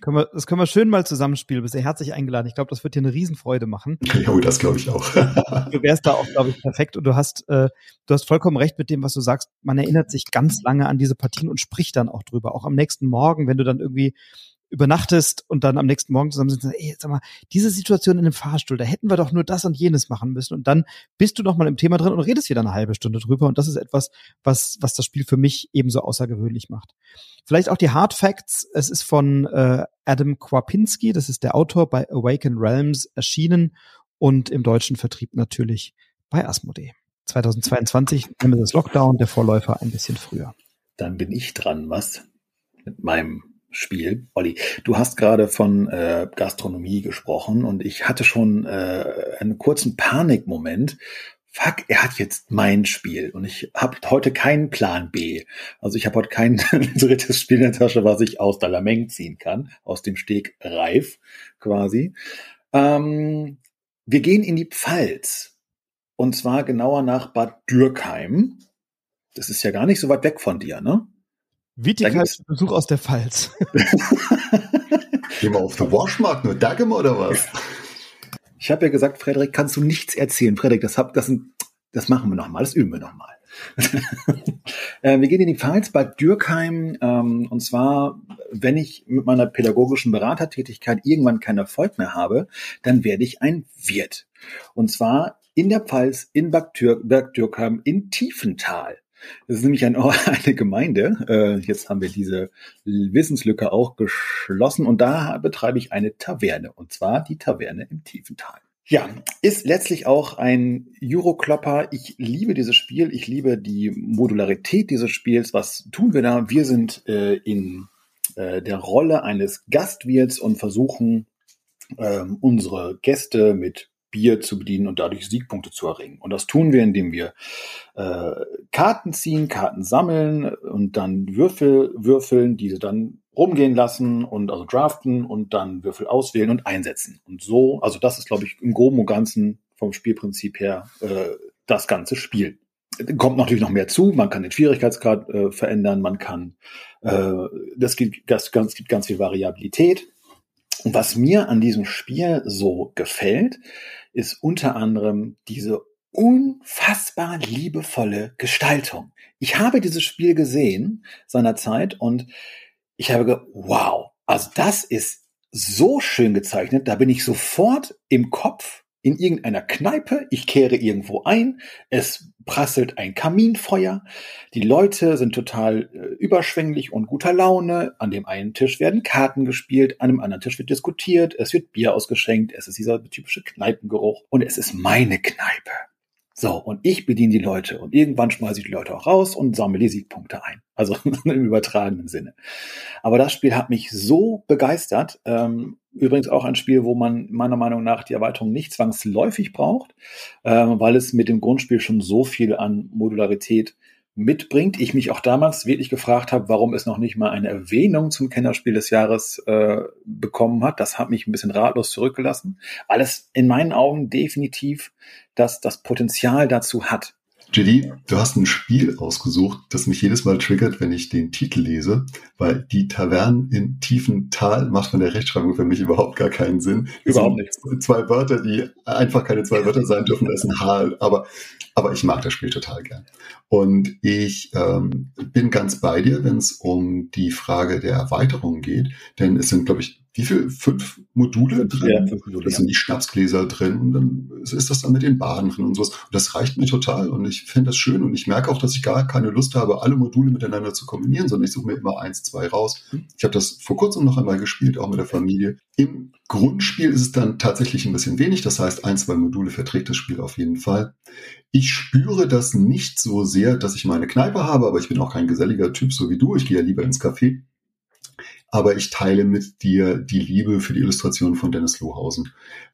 Können wir, das können wir schön mal zusammenspielen. Bist du herzlich eingeladen. Ich glaube, das wird dir eine Riesenfreude machen. Ja, das glaube ich auch. du wärst da auch, glaube ich, perfekt. Und du hast, äh, du hast vollkommen recht mit dem, was du sagst. Man erinnert sich ganz lange an diese Partien und spricht dann auch drüber. Auch am nächsten Morgen, wenn du dann irgendwie übernachtest und dann am nächsten Morgen zusammen sind, ey, sag mal, diese Situation in dem Fahrstuhl, da hätten wir doch nur das und jenes machen müssen. Und dann bist du noch mal im Thema drin und redest wieder eine halbe Stunde drüber. Und das ist etwas, was, was das Spiel für mich ebenso außergewöhnlich macht. Vielleicht auch die Hard Facts. Es ist von äh, Adam Kwapinski, das ist der Autor bei Awaken Realms erschienen und im deutschen Vertrieb natürlich bei Asmodee. 2022 nehmen wir das Lockdown, der Vorläufer ein bisschen früher. Dann bin ich dran, was? Mit meinem Spiel. Olli, du hast gerade von äh, Gastronomie gesprochen und ich hatte schon äh, einen kurzen Panikmoment. Fuck, er hat jetzt mein Spiel und ich habe heute keinen Plan B. Also ich habe heute kein drittes Spiel in der Tasche, was ich aus der Lameng ziehen kann, aus dem Steg reif quasi. Ähm, wir gehen in die Pfalz und zwar genauer nach Bad Dürkheim. Das ist ja gar nicht so weit weg von dir, ne? Besuch aus der Pfalz. Gehen wir auf den Waschmarkt nur Dagem oder was? Ich habe ja gesagt, Frederik, kannst du nichts erzählen. Frederik, das, hab, das, das machen wir nochmal, das üben wir nochmal. äh, wir gehen in die Pfalz bei Dürkheim. Ähm, und zwar, wenn ich mit meiner pädagogischen Beratertätigkeit irgendwann keinen Erfolg mehr habe, dann werde ich ein Wirt. Und zwar in der Pfalz, in Bad Dürkheim, in Tiefental. Das ist nämlich ein, eine Gemeinde. Äh, jetzt haben wir diese Wissenslücke auch geschlossen und da betreibe ich eine Taverne und zwar die Taverne im Tiefental. Ja, ist letztlich auch ein Euroklopper. Ich liebe dieses Spiel. Ich liebe die Modularität dieses Spiels. Was tun wir da? Wir sind äh, in äh, der Rolle eines Gastwirts und versuchen ähm, unsere Gäste mit Bier zu bedienen und dadurch Siegpunkte zu erringen. Und das tun wir, indem wir äh, Karten ziehen, Karten sammeln und dann Würfel würfeln, diese dann rumgehen lassen und also draften und dann Würfel auswählen und einsetzen. Und so, also das ist, glaube ich, im Groben und Ganzen vom Spielprinzip her äh, das ganze Spiel. Kommt natürlich noch mehr zu, man kann den Schwierigkeitsgrad äh, verändern, man kann, äh, das gibt, das, das gibt ganz viel Variabilität. Und was mir an diesem Spiel so gefällt, ist unter anderem diese unfassbar liebevolle Gestaltung. Ich habe dieses Spiel gesehen seinerzeit und ich habe gedacht, wow, also das ist so schön gezeichnet, da bin ich sofort im Kopf in irgendeiner Kneipe, ich kehre irgendwo ein, es prasselt ein Kaminfeuer, die Leute sind total äh, überschwänglich und guter Laune, an dem einen Tisch werden Karten gespielt, an dem anderen Tisch wird diskutiert, es wird Bier ausgeschenkt, es ist dieser typische Kneipengeruch und es ist meine Kneipe. So, und ich bediene die Leute und irgendwann schmeiße ich die Leute auch raus und sammle die Siegpunkte ein. Also im übertragenen Sinne. Aber das Spiel hat mich so begeistert. Ähm, übrigens auch ein Spiel, wo man meiner Meinung nach die Erweiterung nicht zwangsläufig braucht, äh, weil es mit dem Grundspiel schon so viel an Modularität mitbringt. Ich mich auch damals wirklich gefragt habe, warum es noch nicht mal eine Erwähnung zum Kennerspiel des Jahres äh, bekommen hat. Das hat mich ein bisschen ratlos zurückgelassen, weil es in meinen Augen definitiv das, das Potenzial dazu hat. JD, du hast ein Spiel ausgesucht, das mich jedes Mal triggert, wenn ich den Titel lese, weil die Tavernen in tiefen Tal macht von der Rechtschreibung für mich überhaupt gar keinen Sinn. Überhaupt nicht. Zwei Wörter, die einfach keine zwei Wörter sein dürfen, das ist ein Hal, aber, aber ich mag das Spiel total gern. Und ich ähm, bin ganz bei dir, wenn es um die Frage der Erweiterung geht, denn es sind, glaube ich, wie viel? Fünf Module drin? Ja, fünf Module, das sind die Schnapsgläser drin und dann ist das dann mit den Baden drin und sowas. Und das reicht mir total und ich finde das schön und ich merke auch, dass ich gar keine Lust habe, alle Module miteinander zu kombinieren, sondern ich suche mir immer eins, zwei raus. Hm. Ich habe das vor kurzem noch einmal gespielt, auch mit der Familie. Im Grundspiel ist es dann tatsächlich ein bisschen wenig, das heißt, ein, zwei Module verträgt das Spiel auf jeden Fall. Ich spüre das nicht so sehr, dass ich meine Kneipe habe, aber ich bin auch kein geselliger Typ, so wie du. Ich gehe ja lieber ins Café aber ich teile mit dir die Liebe für die Illustration von Dennis Lohausen.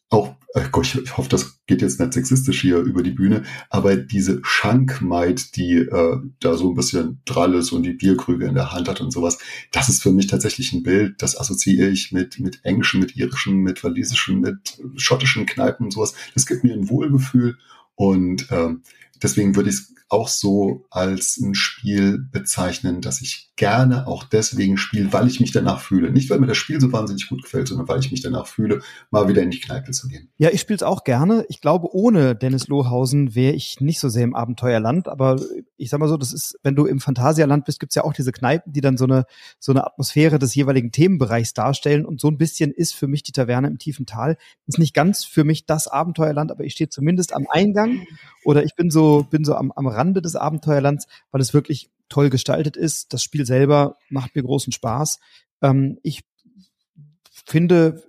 Auch, äh Gott, ich hoffe, das geht jetzt nicht sexistisch hier über die Bühne, aber diese Schankmaid, die äh, da so ein bisschen drall ist und die Bierkrüge in der Hand hat und sowas, das ist für mich tatsächlich ein Bild, das assoziiere ich mit, mit englischen, mit irischen, mit walisischen, mit schottischen Kneipen und sowas. Das gibt mir ein Wohlgefühl und ähm, deswegen würde ich es auch so als ein Spiel bezeichnen, das ich gerne auch deswegen spiele, weil ich mich danach fühle. Nicht, weil mir das Spiel so wahnsinnig gut gefällt, sondern weil ich mich danach fühle, mal wieder in die Kneipe zu gehen. Ja, ich spiele es auch gerne. Ich glaube, ohne Dennis Lohausen wäre ich nicht so sehr im Abenteuerland. Aber ich sag mal so, das ist, wenn du im Phantasialand bist, gibt's ja auch diese Kneipen, die dann so eine, so eine Atmosphäre des jeweiligen Themenbereichs darstellen. Und so ein bisschen ist für mich die Taverne im tiefen Tal. Ist nicht ganz für mich das Abenteuerland, aber ich stehe zumindest am Eingang oder ich bin so, bin so am, am Rande des Abenteuerlands, weil es wirklich toll gestaltet ist. Das Spiel selber macht mir großen Spaß. Ähm, ich finde,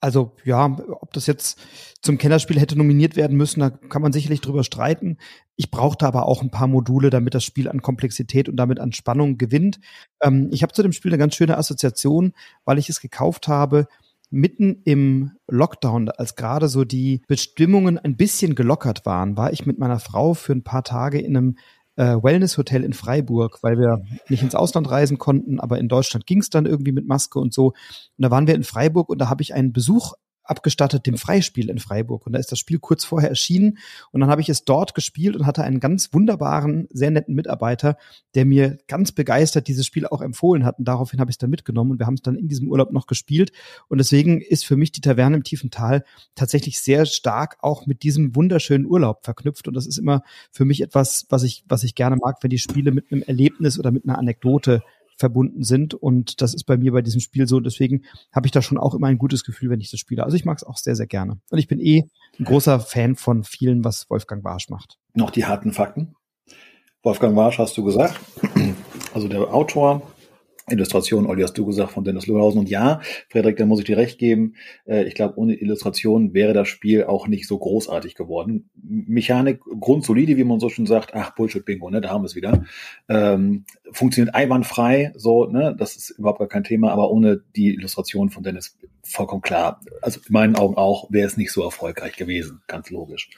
also ja, ob das jetzt zum Kennerspiel hätte nominiert werden müssen, da kann man sicherlich drüber streiten. Ich brauchte aber auch ein paar Module, damit das Spiel an Komplexität und damit an Spannung gewinnt. Ähm, ich habe zu dem Spiel eine ganz schöne Assoziation, weil ich es gekauft habe mitten im Lockdown, als gerade so die Bestimmungen ein bisschen gelockert waren, war ich mit meiner Frau für ein paar Tage in einem äh, Wellness-Hotel in Freiburg, weil wir nicht ins Ausland reisen konnten, aber in Deutschland ging es dann irgendwie mit Maske und so. Und da waren wir in Freiburg und da habe ich einen Besuch abgestattet dem Freispiel in Freiburg. Und da ist das Spiel kurz vorher erschienen. Und dann habe ich es dort gespielt und hatte einen ganz wunderbaren, sehr netten Mitarbeiter, der mir ganz begeistert dieses Spiel auch empfohlen hat. Und daraufhin habe ich es dann mitgenommen und wir haben es dann in diesem Urlaub noch gespielt. Und deswegen ist für mich die Taverne im tiefen Tal tatsächlich sehr stark auch mit diesem wunderschönen Urlaub verknüpft. Und das ist immer für mich etwas, was ich, was ich gerne mag, wenn die Spiele mit einem Erlebnis oder mit einer Anekdote verbunden sind. Und das ist bei mir bei diesem Spiel so. Deswegen habe ich da schon auch immer ein gutes Gefühl, wenn ich das spiele. Also ich mag es auch sehr, sehr gerne. Und ich bin eh ein großer Fan von vielen, was Wolfgang Barsch macht. Noch die harten Fakten. Wolfgang Barsch hast du gesagt. Also der Autor, Illustration, Olli, hast du gesagt, von Dennis Lohausen. Und ja, Frederik, da muss ich dir recht geben. Äh, ich glaube, ohne Illustration wäre das Spiel auch nicht so großartig geworden. Mechanik grundsolide, wie man so schon sagt. Ach, Bullshit-Bingo, ne? Da haben wir es wieder. Ähm, funktioniert einwandfrei, so, ne? Das ist überhaupt gar kein Thema. Aber ohne die Illustration von Dennis vollkommen klar. Also in meinen Augen auch wäre es nicht so erfolgreich gewesen. Ganz logisch.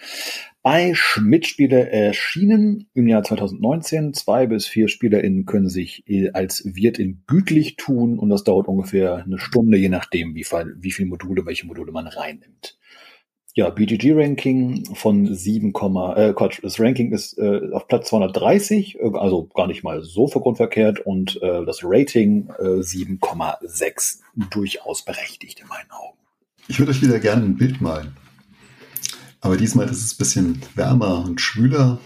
Bei Schmidt-Spiele erschienen im Jahr 2019. Zwei bis vier SpielerInnen können sich äh, als Wirt in gütlich tun und das dauert ungefähr eine Stunde, je nachdem, wie viel, wie viele Module, welche Module man reinnimmt. Ja, BGG-Ranking von 7, äh, Quatsch, das Ranking ist äh, auf Platz 230, äh, also gar nicht mal so für grundverkehrt und äh, das Rating äh, 7,6 durchaus berechtigt in meinen Augen. Ich würde euch wieder gerne ein Bild malen. Aber diesmal ist es ein bisschen wärmer und schwüler.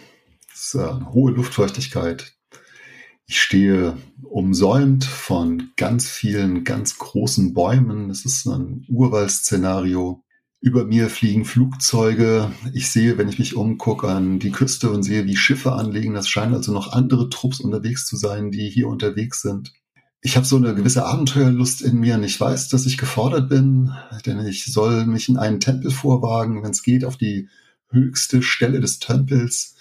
Es ist eine hohe Luftfeuchtigkeit. Ich stehe umsäumt von ganz vielen ganz großen Bäumen. Es ist ein Urwaldszenario. Über mir fliegen Flugzeuge. Ich sehe, wenn ich mich umgucke, an die Küste und sehe, wie Schiffe anlegen. Das scheinen also noch andere Trupps unterwegs zu sein, die hier unterwegs sind ich habe so eine gewisse Abenteuerlust in mir und ich weiß, dass ich gefordert bin, denn ich soll mich in einen Tempel vorwagen, wenn es geht, auf die höchste Stelle des Tempels,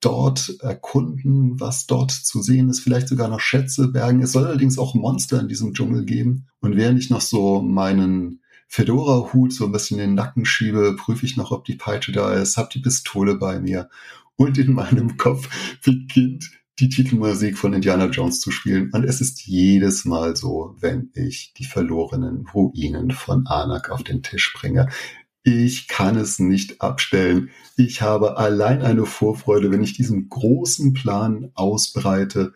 dort erkunden, was dort zu sehen ist, vielleicht sogar noch Schätze bergen. Es soll allerdings auch Monster in diesem Dschungel geben. Und während ich noch so meinen Fedora-Hut so ein bisschen in den Nacken schiebe, prüfe ich noch, ob die Peitsche da ist, habe die Pistole bei mir. Und in meinem Kopf beginnt die Titelmusik von Indiana Jones zu spielen. Und es ist jedes Mal so, wenn ich die verlorenen Ruinen von Anak auf den Tisch bringe. Ich kann es nicht abstellen. Ich habe allein eine Vorfreude, wenn ich diesen großen Plan ausbreite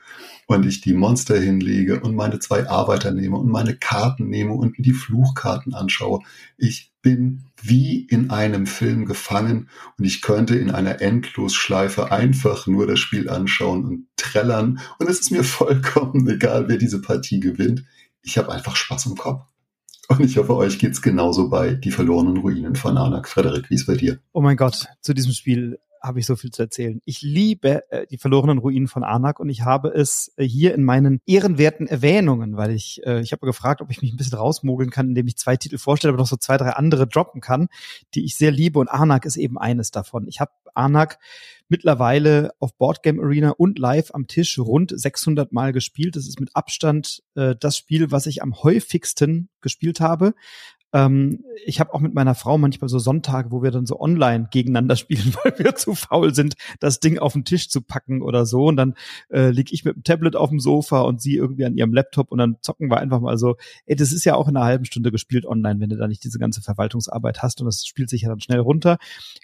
und ich die Monster hinlege und meine zwei Arbeiter nehme und meine Karten nehme und mir die Fluchkarten anschaue. Ich bin wie in einem Film gefangen und ich könnte in einer Endlosschleife einfach nur das Spiel anschauen und trällern und es ist mir vollkommen egal, wer diese Partie gewinnt. Ich habe einfach Spaß im Kopf. Und ich hoffe, euch geht's genauso bei Die verlorenen Ruinen von Anak. Frederik, wie ist bei dir? Oh mein Gott, zu diesem Spiel habe ich so viel zu erzählen. Ich liebe äh, die verlorenen Ruinen von Anak und ich habe es äh, hier in meinen ehrenwerten Erwähnungen, weil ich, äh, ich habe gefragt, ob ich mich ein bisschen rausmogeln kann, indem ich zwei Titel vorstelle, aber noch so zwei, drei andere droppen kann, die ich sehr liebe und Anak ist eben eines davon. Ich habe Anak mittlerweile auf Boardgame Arena und live am Tisch rund 600 Mal gespielt. Das ist mit Abstand äh, das Spiel, was ich am häufigsten gespielt habe. Ähm, ich habe auch mit meiner Frau manchmal so Sonntage, wo wir dann so online gegeneinander spielen, weil wir zu faul sind, das Ding auf den Tisch zu packen oder so. Und dann äh, lieg ich mit dem Tablet auf dem Sofa und sie irgendwie an ihrem Laptop und dann zocken wir einfach mal so. Ey, das ist ja auch in einer halben Stunde gespielt online, wenn du da nicht diese ganze Verwaltungsarbeit hast und das spielt sich ja dann schnell runter.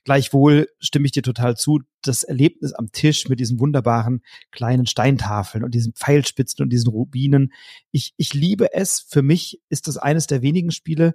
Gleichwohl stimme ich dir total zu, das Erlebnis am Tisch mit diesen wunderbaren kleinen Steintafeln und diesen Pfeilspitzen und diesen Rubinen. Ich, ich liebe es. Für mich ist das eines der wenigen Spiele,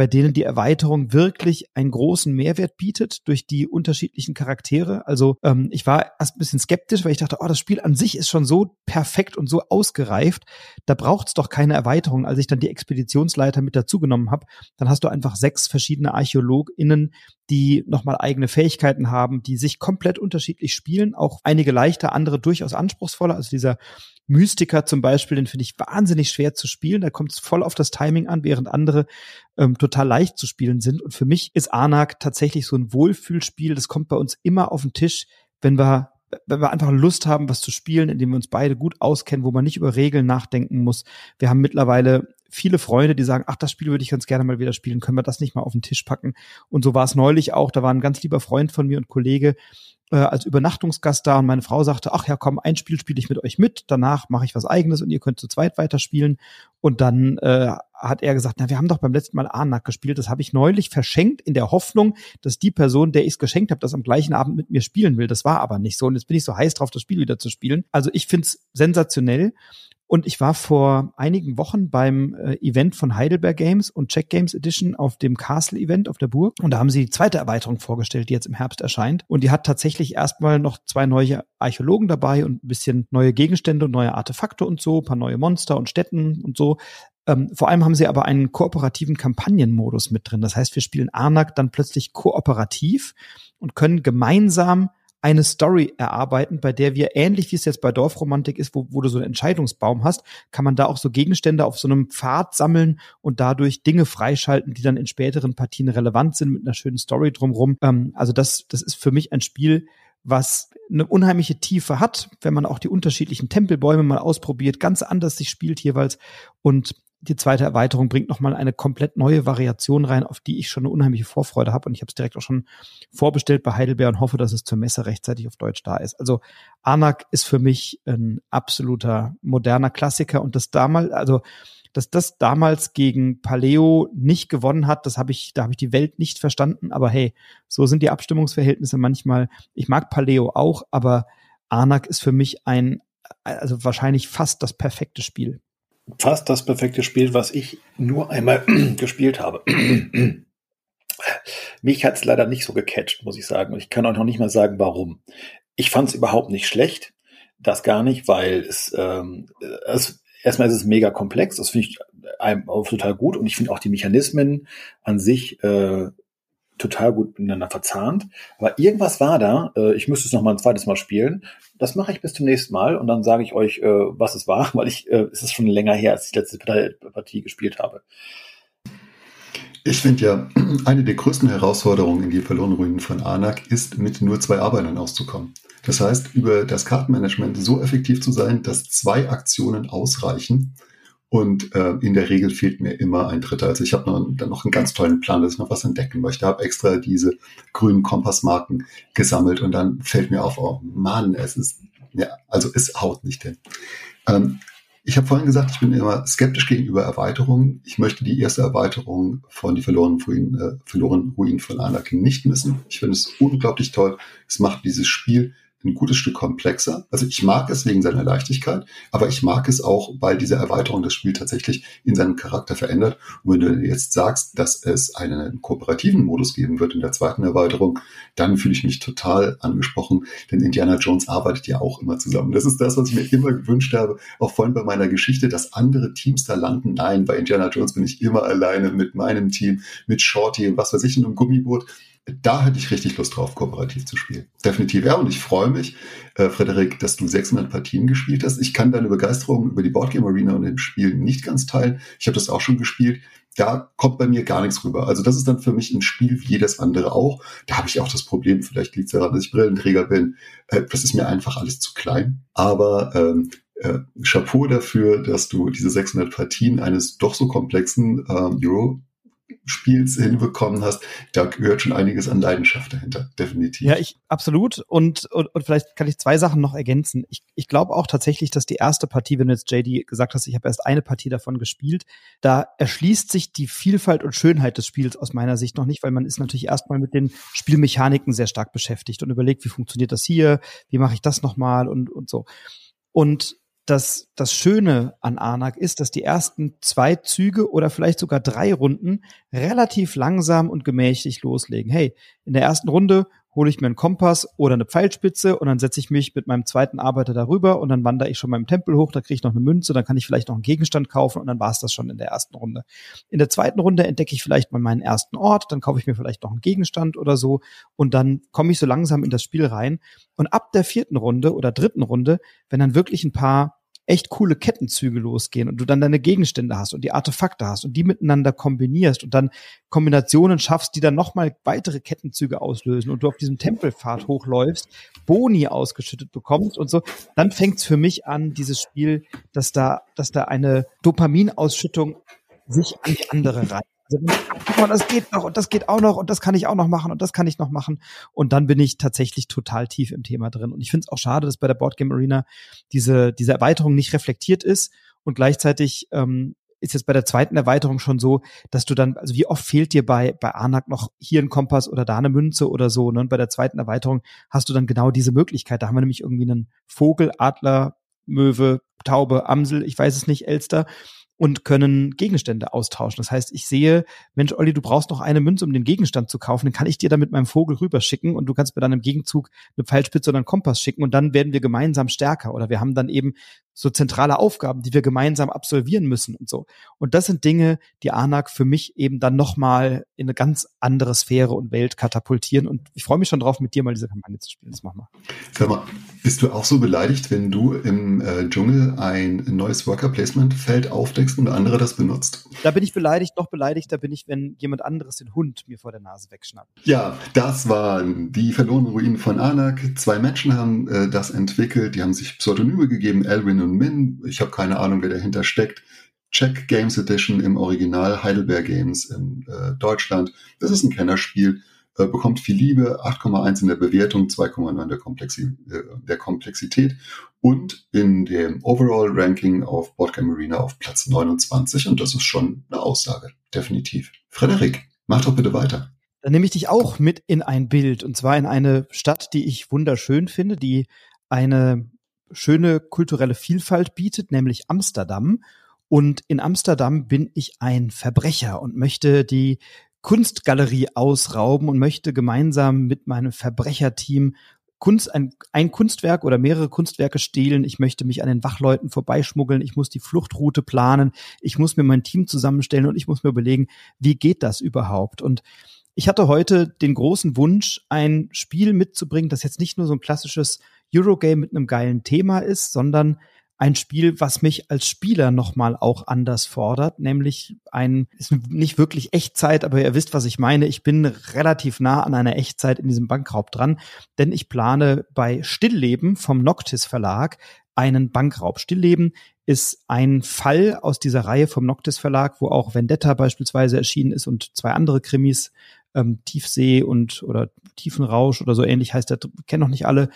bei denen die Erweiterung wirklich einen großen Mehrwert bietet durch die unterschiedlichen Charaktere. Also ähm, ich war erst ein bisschen skeptisch, weil ich dachte, oh, das Spiel an sich ist schon so perfekt und so ausgereift, da braucht es doch keine Erweiterung. Als ich dann die Expeditionsleiter mit dazugenommen habe, dann hast du einfach sechs verschiedene ArchäologInnen, die nochmal eigene Fähigkeiten haben, die sich komplett unterschiedlich spielen, auch einige leichter, andere durchaus anspruchsvoller. Also dieser Mystiker zum Beispiel, den finde ich wahnsinnig schwer zu spielen. Da kommt es voll auf das Timing an, während andere ähm, total leicht zu spielen sind. Und für mich ist Anak tatsächlich so ein Wohlfühlspiel. Das kommt bei uns immer auf den Tisch, wenn wir wenn wir einfach Lust haben, was zu spielen, in dem wir uns beide gut auskennen, wo man nicht über Regeln nachdenken muss. Wir haben mittlerweile viele Freunde, die sagen, ach, das Spiel würde ich ganz gerne mal wieder spielen, können wir das nicht mal auf den Tisch packen? Und so war es neulich auch, da war ein ganz lieber Freund von mir und Kollege, äh, als Übernachtungsgast da und meine Frau sagte, ach ja, komm, ein Spiel spiele ich mit euch mit, danach mache ich was eigenes und ihr könnt zu zweit weiterspielen. Und dann äh, hat er gesagt, na, wir haben doch beim letzten Mal Anak gespielt, das habe ich neulich verschenkt in der Hoffnung, dass die Person, der ich es geschenkt habe, das am gleichen Abend mit mir spielen will. Das war aber nicht so und jetzt bin ich so heiß drauf, das Spiel wieder zu spielen. Also ich find's sensationell und ich war vor einigen Wochen beim äh, Event von Heidelberg Games und Check Games Edition auf dem Castle Event auf der Burg. Und da haben sie die zweite Erweiterung vorgestellt, die jetzt im Herbst erscheint. Und die hat tatsächlich erstmal noch zwei neue Archäologen dabei und ein bisschen neue Gegenstände und neue Artefakte und so, paar neue Monster und Städten und so. Ähm, vor allem haben sie aber einen kooperativen Kampagnenmodus mit drin. Das heißt, wir spielen Arnak dann plötzlich kooperativ und können gemeinsam eine Story erarbeiten, bei der wir ähnlich wie es jetzt bei Dorfromantik ist, wo, wo du so einen Entscheidungsbaum hast, kann man da auch so Gegenstände auf so einem Pfad sammeln und dadurch Dinge freischalten, die dann in späteren Partien relevant sind mit einer schönen Story drumherum. Ähm, also das, das ist für mich ein Spiel, was eine unheimliche Tiefe hat, wenn man auch die unterschiedlichen Tempelbäume mal ausprobiert, ganz anders sich spielt jeweils und die zweite Erweiterung bringt nochmal eine komplett neue Variation rein, auf die ich schon eine unheimliche Vorfreude habe. Und ich habe es direkt auch schon vorbestellt bei Heidelberg und hoffe, dass es zur Messe rechtzeitig auf Deutsch da ist. Also Anak ist für mich ein absoluter moderner Klassiker und das damals, also dass das damals gegen Paleo nicht gewonnen hat, das habe ich, da habe ich die Welt nicht verstanden. Aber hey, so sind die Abstimmungsverhältnisse manchmal. Ich mag Paleo auch, aber Anak ist für mich ein, also wahrscheinlich fast das perfekte Spiel fast das perfekte Spiel, was ich nur einmal gespielt habe. Mich hat es leider nicht so gecatcht, muss ich sagen. Und ich kann auch noch nicht mal sagen, warum. Ich fand es überhaupt nicht schlecht. Das gar nicht, weil es, ähm, es erstmal ist es mega komplex. Das finde ich einem auch total gut. Und ich finde auch die Mechanismen an sich äh, total gut miteinander verzahnt. Aber irgendwas war da, äh, ich müsste es noch mal ein zweites Mal spielen. Das mache ich bis zum nächsten Mal und dann sage ich euch, äh, was es war, weil ich, äh, es ist schon länger her, als ich die letzte Partie gespielt habe. Ich finde ja, eine der größten Herausforderungen in die verlorenen Ruinen von Anak ist, mit nur zwei Arbeitern auszukommen. Das heißt, über das Kartenmanagement so effektiv zu sein, dass zwei Aktionen ausreichen, und äh, in der Regel fehlt mir immer ein Dritter. Also ich habe noch, dann noch einen ganz tollen Plan, dass ich noch was entdecken möchte. Habe extra diese grünen Kompassmarken gesammelt und dann fällt mir auf, oh Mann, es ist, ja, also es haut nicht hin. Ähm, ich habe vorhin gesagt, ich bin immer skeptisch gegenüber Erweiterungen. Ich möchte die erste Erweiterung von die verlorenen Ruinen, äh, verlorenen Ruinen von Anakin nicht missen. Ich finde es unglaublich toll. Es macht dieses Spiel ein gutes Stück komplexer. Also ich mag es wegen seiner Leichtigkeit, aber ich mag es auch, weil diese Erweiterung das Spiel tatsächlich in seinem Charakter verändert. Und wenn du jetzt sagst, dass es einen kooperativen Modus geben wird in der zweiten Erweiterung, dann fühle ich mich total angesprochen, denn Indiana Jones arbeitet ja auch immer zusammen. Das ist das, was ich mir immer gewünscht habe, auch vorhin bei meiner Geschichte, dass andere Teams da landen. Nein, bei Indiana Jones bin ich immer alleine mit meinem Team, mit Shorty und was weiß ich in einem Gummiboot da hätte ich richtig Lust drauf, kooperativ zu spielen. Definitiv, ja. Und ich freue mich, äh, Frederik, dass du 600 Partien gespielt hast. Ich kann deine Begeisterung über die Boardgame Arena und den Spielen nicht ganz teilen. Ich habe das auch schon gespielt. Da kommt bei mir gar nichts rüber. Also das ist dann für mich ein Spiel wie jedes andere auch. Da habe ich auch das Problem, vielleicht liegt es daran, dass ich Brillenträger bin. Äh, das ist mir einfach alles zu klein. Aber ähm, äh, Chapeau dafür, dass du diese 600 Partien eines doch so komplexen äh, Euro Spiels hinbekommen hast, da gehört schon einiges an Leidenschaft dahinter, definitiv. Ja, ich absolut. Und, und, und vielleicht kann ich zwei Sachen noch ergänzen. Ich, ich glaube auch tatsächlich, dass die erste Partie, wenn du jetzt JD gesagt hast, ich habe erst eine Partie davon gespielt, da erschließt sich die Vielfalt und Schönheit des Spiels aus meiner Sicht noch nicht, weil man ist natürlich erstmal mit den Spielmechaniken sehr stark beschäftigt und überlegt, wie funktioniert das hier, wie mache ich das nochmal und, und so. Und das, das Schöne an Anak ist, dass die ersten zwei Züge oder vielleicht sogar drei Runden relativ langsam und gemächlich loslegen. Hey, in der ersten Runde hole ich mir einen Kompass oder eine Pfeilspitze und dann setze ich mich mit meinem zweiten Arbeiter darüber und dann wandere ich schon im Tempel hoch, da kriege ich noch eine Münze, dann kann ich vielleicht noch einen Gegenstand kaufen und dann war es das schon in der ersten Runde. In der zweiten Runde entdecke ich vielleicht mal meinen ersten Ort, dann kaufe ich mir vielleicht noch einen Gegenstand oder so und dann komme ich so langsam in das Spiel rein. Und ab der vierten Runde oder dritten Runde, wenn dann wirklich ein paar echt coole Kettenzüge losgehen und du dann deine Gegenstände hast und die Artefakte hast und die miteinander kombinierst und dann Kombinationen schaffst, die dann nochmal weitere Kettenzüge auslösen und du auf diesem Tempelpfad hochläufst, Boni ausgeschüttet bekommst und so, dann fängt's für mich an, dieses Spiel, dass da, dass da eine Dopaminausschüttung sich an die andere rein. Also, guck mal, das geht noch und das geht auch noch und das kann ich auch noch machen und das kann ich noch machen. Und dann bin ich tatsächlich total tief im Thema drin. Und ich finde es auch schade, dass bei der Boardgame Arena diese, diese Erweiterung nicht reflektiert ist und gleichzeitig ähm, ist jetzt bei der zweiten Erweiterung schon so, dass du dann, also wie oft fehlt dir bei, bei Anak noch hier ein Kompass oder da eine Münze oder so, ne? Und bei der zweiten Erweiterung hast du dann genau diese Möglichkeit. Da haben wir nämlich irgendwie einen Vogel, Adler, Möwe, Taube, Amsel, ich weiß es nicht, Elster und können Gegenstände austauschen. Das heißt, ich sehe, Mensch, Olli, du brauchst noch eine Münze, um den Gegenstand zu kaufen, dann kann ich dir da mit meinem Vogel rüberschicken und du kannst mir dann im Gegenzug eine Pfeilspitze oder einen Kompass schicken und dann werden wir gemeinsam stärker oder wir haben dann eben so zentrale Aufgaben, die wir gemeinsam absolvieren müssen und so. Und das sind Dinge, die ANAC für mich eben dann nochmal in eine ganz andere Sphäre und Welt katapultieren. Und ich freue mich schon drauf, mit dir mal diese Kampagne zu spielen. Das machen wir. Sag mal, bist du auch so beleidigt, wenn du im äh, Dschungel ein neues Worker Placement Feld aufdeckst und andere das benutzt? Da bin ich beleidigt, noch beleidigter bin ich, wenn jemand anderes den Hund mir vor der Nase wegschnappt. Ja, das waren die verlorenen Ruinen von Anak. Zwei Menschen haben äh, das entwickelt, die haben sich Pseudonyme gegeben, Elwin und Min. Ich habe keine Ahnung, wer dahinter steckt. Check Games Edition im Original, Heidelberg Games in äh, Deutschland. Das ist ein Kennerspiel, äh, bekommt viel Liebe, 8,1 in der Bewertung, 2,9 der, Komplexi äh, der Komplexität und in dem Overall Ranking auf Boardgame Arena auf Platz 29 und das ist schon eine Aussage, definitiv. Frederik, mach doch bitte weiter. Dann nehme ich dich auch mit in ein Bild und zwar in eine Stadt, die ich wunderschön finde, die eine schöne kulturelle Vielfalt bietet, nämlich Amsterdam. Und in Amsterdam bin ich ein Verbrecher und möchte die Kunstgalerie ausrauben und möchte gemeinsam mit meinem Verbrecherteam Kunst, ein, ein Kunstwerk oder mehrere Kunstwerke stehlen. Ich möchte mich an den Wachleuten vorbeischmuggeln. Ich muss die Fluchtroute planen. Ich muss mir mein Team zusammenstellen und ich muss mir überlegen, wie geht das überhaupt? Und ich hatte heute den großen Wunsch, ein Spiel mitzubringen, das jetzt nicht nur so ein klassisches Eurogame mit einem geilen Thema ist, sondern ein Spiel, was mich als Spieler nochmal auch anders fordert, nämlich ein, ist nicht wirklich Echtzeit, aber ihr wisst, was ich meine. Ich bin relativ nah an einer Echtzeit in diesem Bankraub dran, denn ich plane bei Stillleben vom Noctis Verlag einen Bankraub. Stillleben ist ein Fall aus dieser Reihe vom Noctis Verlag, wo auch Vendetta beispielsweise erschienen ist und zwei andere Krimis, ähm, Tiefsee und oder Tiefenrausch oder so ähnlich heißt der, kennen noch nicht alle.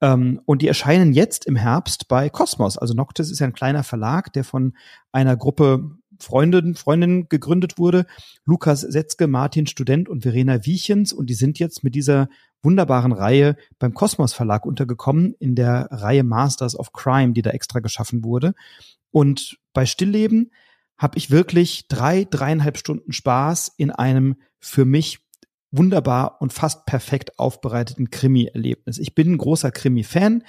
Ähm, und die erscheinen jetzt im Herbst bei Cosmos. Also Noctis ist ja ein kleiner Verlag, der von einer Gruppe Freundinnen, Freundinnen gegründet wurde. Lukas Setzke, Martin Student und Verena Wiechens. Und die sind jetzt mit dieser wunderbaren Reihe beim Kosmos Verlag untergekommen, in der Reihe Masters of Crime, die da extra geschaffen wurde. Und bei Stillleben habe ich wirklich drei, dreieinhalb Stunden Spaß in einem für mich wunderbar und fast perfekt aufbereiteten Krimi-Erlebnis. Ich bin ein großer Krimi-Fan.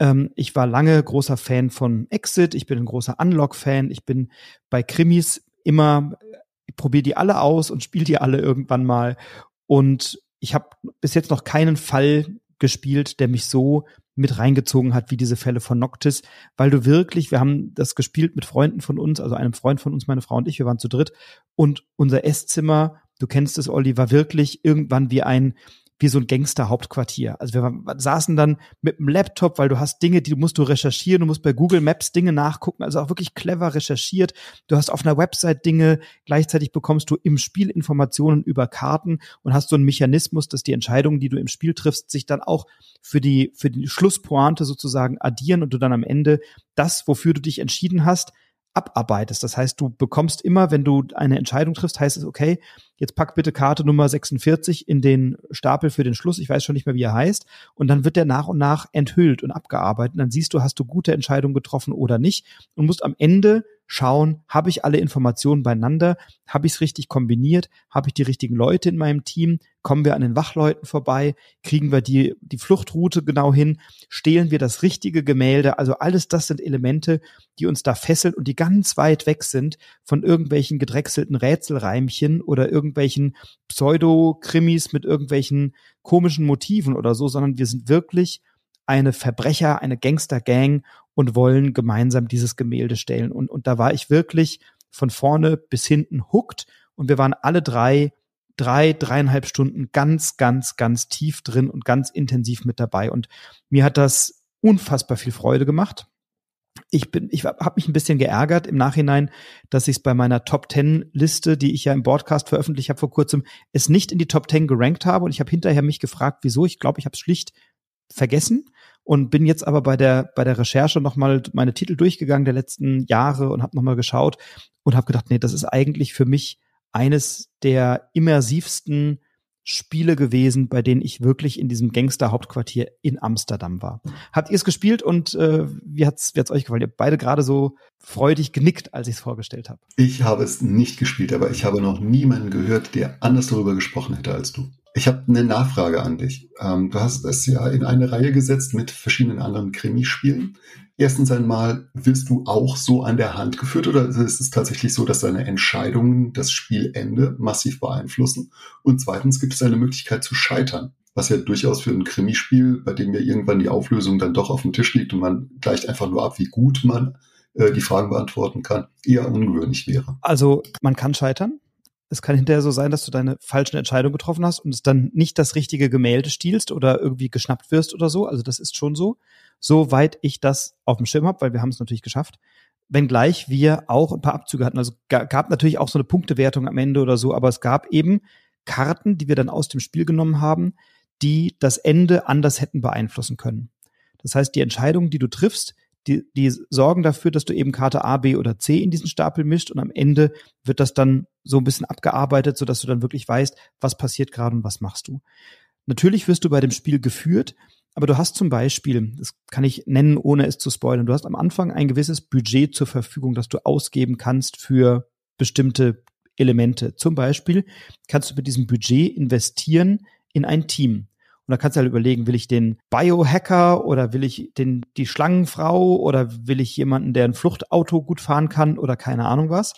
Ähm, ich war lange großer Fan von Exit. Ich bin ein großer Unlock-Fan. Ich bin bei Krimis immer, ich probiere die alle aus und spiele die alle irgendwann mal. Und ich habe bis jetzt noch keinen Fall gespielt, der mich so mit reingezogen hat, wie diese Fälle von Noctis, weil du wirklich, wir haben das gespielt mit Freunden von uns, also einem Freund von uns, meine Frau und ich, wir waren zu dritt. Und unser Esszimmer du kennst es, Olli, war wirklich irgendwann wie ein wie so ein Gangster-Hauptquartier. Also wir saßen dann mit dem Laptop, weil du hast Dinge, die musst du recherchieren, du musst bei Google Maps Dinge nachgucken, also auch wirklich clever recherchiert. Du hast auf einer Website Dinge, gleichzeitig bekommst du im Spiel Informationen über Karten und hast so einen Mechanismus, dass die Entscheidungen, die du im Spiel triffst, sich dann auch für die, für die Schlusspointe sozusagen addieren und du dann am Ende das, wofür du dich entschieden hast, abarbeitest. Das heißt, du bekommst immer, wenn du eine Entscheidung triffst, heißt es, okay, jetzt pack bitte Karte Nummer 46 in den Stapel für den Schluss. Ich weiß schon nicht mehr, wie er heißt. Und dann wird der nach und nach enthüllt und abgearbeitet. Und dann siehst du, hast du gute Entscheidungen getroffen oder nicht und musst am Ende schauen, habe ich alle Informationen beieinander, habe ich es richtig kombiniert, habe ich die richtigen Leute in meinem Team, kommen wir an den Wachleuten vorbei, kriegen wir die, die Fluchtroute genau hin, stehlen wir das richtige Gemälde, also alles das sind Elemente, die uns da fesseln und die ganz weit weg sind von irgendwelchen gedrechselten Rätselreimchen oder irgendwelchen Pseudo-Krimis mit irgendwelchen komischen Motiven oder so, sondern wir sind wirklich eine Verbrecher, eine Gangster-Gang und wollen gemeinsam dieses Gemälde stellen. Und, und da war ich wirklich von vorne bis hinten hooked und wir waren alle drei, drei, dreieinhalb Stunden ganz, ganz, ganz tief drin und ganz intensiv mit dabei. Und mir hat das unfassbar viel Freude gemacht. ich bin, ich habe mich ein bisschen geärgert im Nachhinein, dass ich es bei meiner Top 10 Liste, die ich ja im Broadcast veröffentlicht habe vor kurzem, es nicht in die Top 10 gerankt habe und ich habe hinterher mich gefragt, wieso. Ich glaube, ich habe es schlicht vergessen und bin jetzt aber bei der bei der Recherche noch mal meine Titel durchgegangen der letzten Jahre und habe noch mal geschaut und habe gedacht, nee, das ist eigentlich für mich eines der immersivsten Spiele gewesen, bei denen ich wirklich in diesem Gangster-Hauptquartier in Amsterdam war. Habt ihr es gespielt und äh, wie hat's, wie hat's euch gefallen? Ihr habt beide gerade so freudig genickt, als ich es vorgestellt habe. Ich habe es nicht gespielt, aber ich habe noch niemanden gehört, der anders darüber gesprochen hätte als du. Ich habe eine Nachfrage an dich. Ähm, du hast es ja in eine Reihe gesetzt mit verschiedenen anderen Krimispielen. Erstens einmal, wirst du auch so an der Hand geführt oder ist es tatsächlich so, dass deine Entscheidungen das Spielende massiv beeinflussen? Und zweitens, gibt es eine Möglichkeit zu scheitern? Was ja durchaus für ein Krimispiel, bei dem ja irgendwann die Auflösung dann doch auf dem Tisch liegt und man gleicht einfach nur ab, wie gut man äh, die Fragen beantworten kann, eher ungewöhnlich wäre. Also man kann scheitern. Es kann hinterher so sein, dass du deine falschen Entscheidungen getroffen hast und es dann nicht das richtige Gemälde stiehlst oder irgendwie geschnappt wirst oder so. Also das ist schon so, soweit ich das auf dem Schirm habe, weil wir haben es natürlich geschafft. Wenngleich wir auch ein paar Abzüge hatten. Also gab natürlich auch so eine Punktewertung am Ende oder so, aber es gab eben Karten, die wir dann aus dem Spiel genommen haben, die das Ende anders hätten beeinflussen können. Das heißt, die Entscheidungen, die du triffst, die, die sorgen dafür, dass du eben Karte A, B oder C in diesen Stapel mischt und am Ende wird das dann so ein bisschen abgearbeitet, sodass du dann wirklich weißt, was passiert gerade und was machst du. Natürlich wirst du bei dem Spiel geführt, aber du hast zum Beispiel, das kann ich nennen, ohne es zu spoilern, du hast am Anfang ein gewisses Budget zur Verfügung, das du ausgeben kannst für bestimmte Elemente. Zum Beispiel kannst du mit diesem Budget investieren in ein Team. Und da kannst du halt überlegen, will ich den Biohacker oder will ich den, die Schlangenfrau oder will ich jemanden, der ein Fluchtauto gut fahren kann oder keine Ahnung was.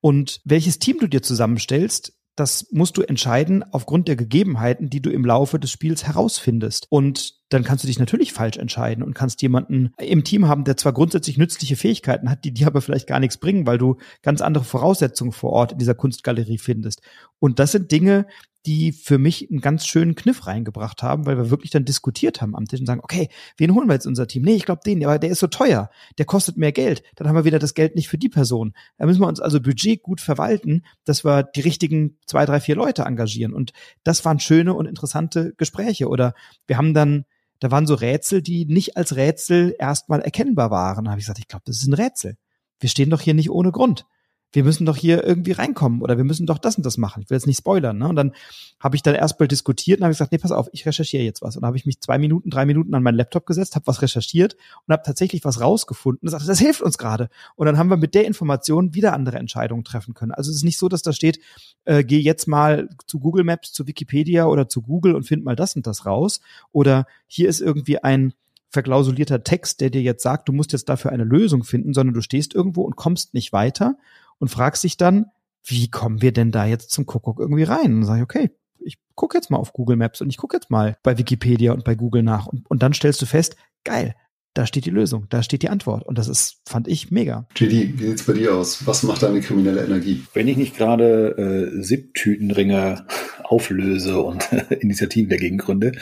Und welches Team du dir zusammenstellst, das musst du entscheiden aufgrund der Gegebenheiten, die du im Laufe des Spiels herausfindest. Und dann kannst du dich natürlich falsch entscheiden und kannst jemanden im Team haben, der zwar grundsätzlich nützliche Fähigkeiten hat, die dir aber vielleicht gar nichts bringen, weil du ganz andere Voraussetzungen vor Ort in dieser Kunstgalerie findest. Und das sind Dinge, die für mich einen ganz schönen Kniff reingebracht haben, weil wir wirklich dann diskutiert haben am Tisch und sagen, okay, wen holen wir jetzt unser Team? Nee, ich glaube den, aber der ist so teuer, der kostet mehr Geld. Dann haben wir wieder das Geld nicht für die Person. Da müssen wir uns also Budget gut verwalten, dass wir die richtigen zwei, drei, vier Leute engagieren. Und das waren schöne und interessante Gespräche. Oder wir haben dann da waren so Rätsel, die nicht als Rätsel erstmal erkennbar waren. Da habe ich gesagt, ich glaube, das ist ein Rätsel. Wir stehen doch hier nicht ohne Grund wir müssen doch hier irgendwie reinkommen oder wir müssen doch das und das machen. Ich will jetzt nicht spoilern. Ne? Und dann habe ich dann erstmal diskutiert und habe gesagt, nee, pass auf, ich recherchiere jetzt was. Und habe ich mich zwei Minuten, drei Minuten an meinen Laptop gesetzt, habe was recherchiert und habe tatsächlich was rausgefunden und sagte, das hilft uns gerade. Und dann haben wir mit der Information wieder andere Entscheidungen treffen können. Also es ist nicht so, dass da steht, äh, geh jetzt mal zu Google Maps, zu Wikipedia oder zu Google und find mal das und das raus. Oder hier ist irgendwie ein verklausulierter Text, der dir jetzt sagt, du musst jetzt dafür eine Lösung finden, sondern du stehst irgendwo und kommst nicht weiter und fragst dich dann, wie kommen wir denn da jetzt zum Kuckuck irgendwie rein? Und sage ich, okay, ich gucke jetzt mal auf Google Maps und ich gucke jetzt mal bei Wikipedia und bei Google nach. Und, und dann stellst du fest, geil, da steht die Lösung, da steht die Antwort. Und das ist, fand ich mega. JD, wie sieht's bei dir aus? Was macht deine kriminelle Energie? Wenn ich nicht gerade äh, SIP-Tütenringe auflöse und Initiativen dagegen gründe,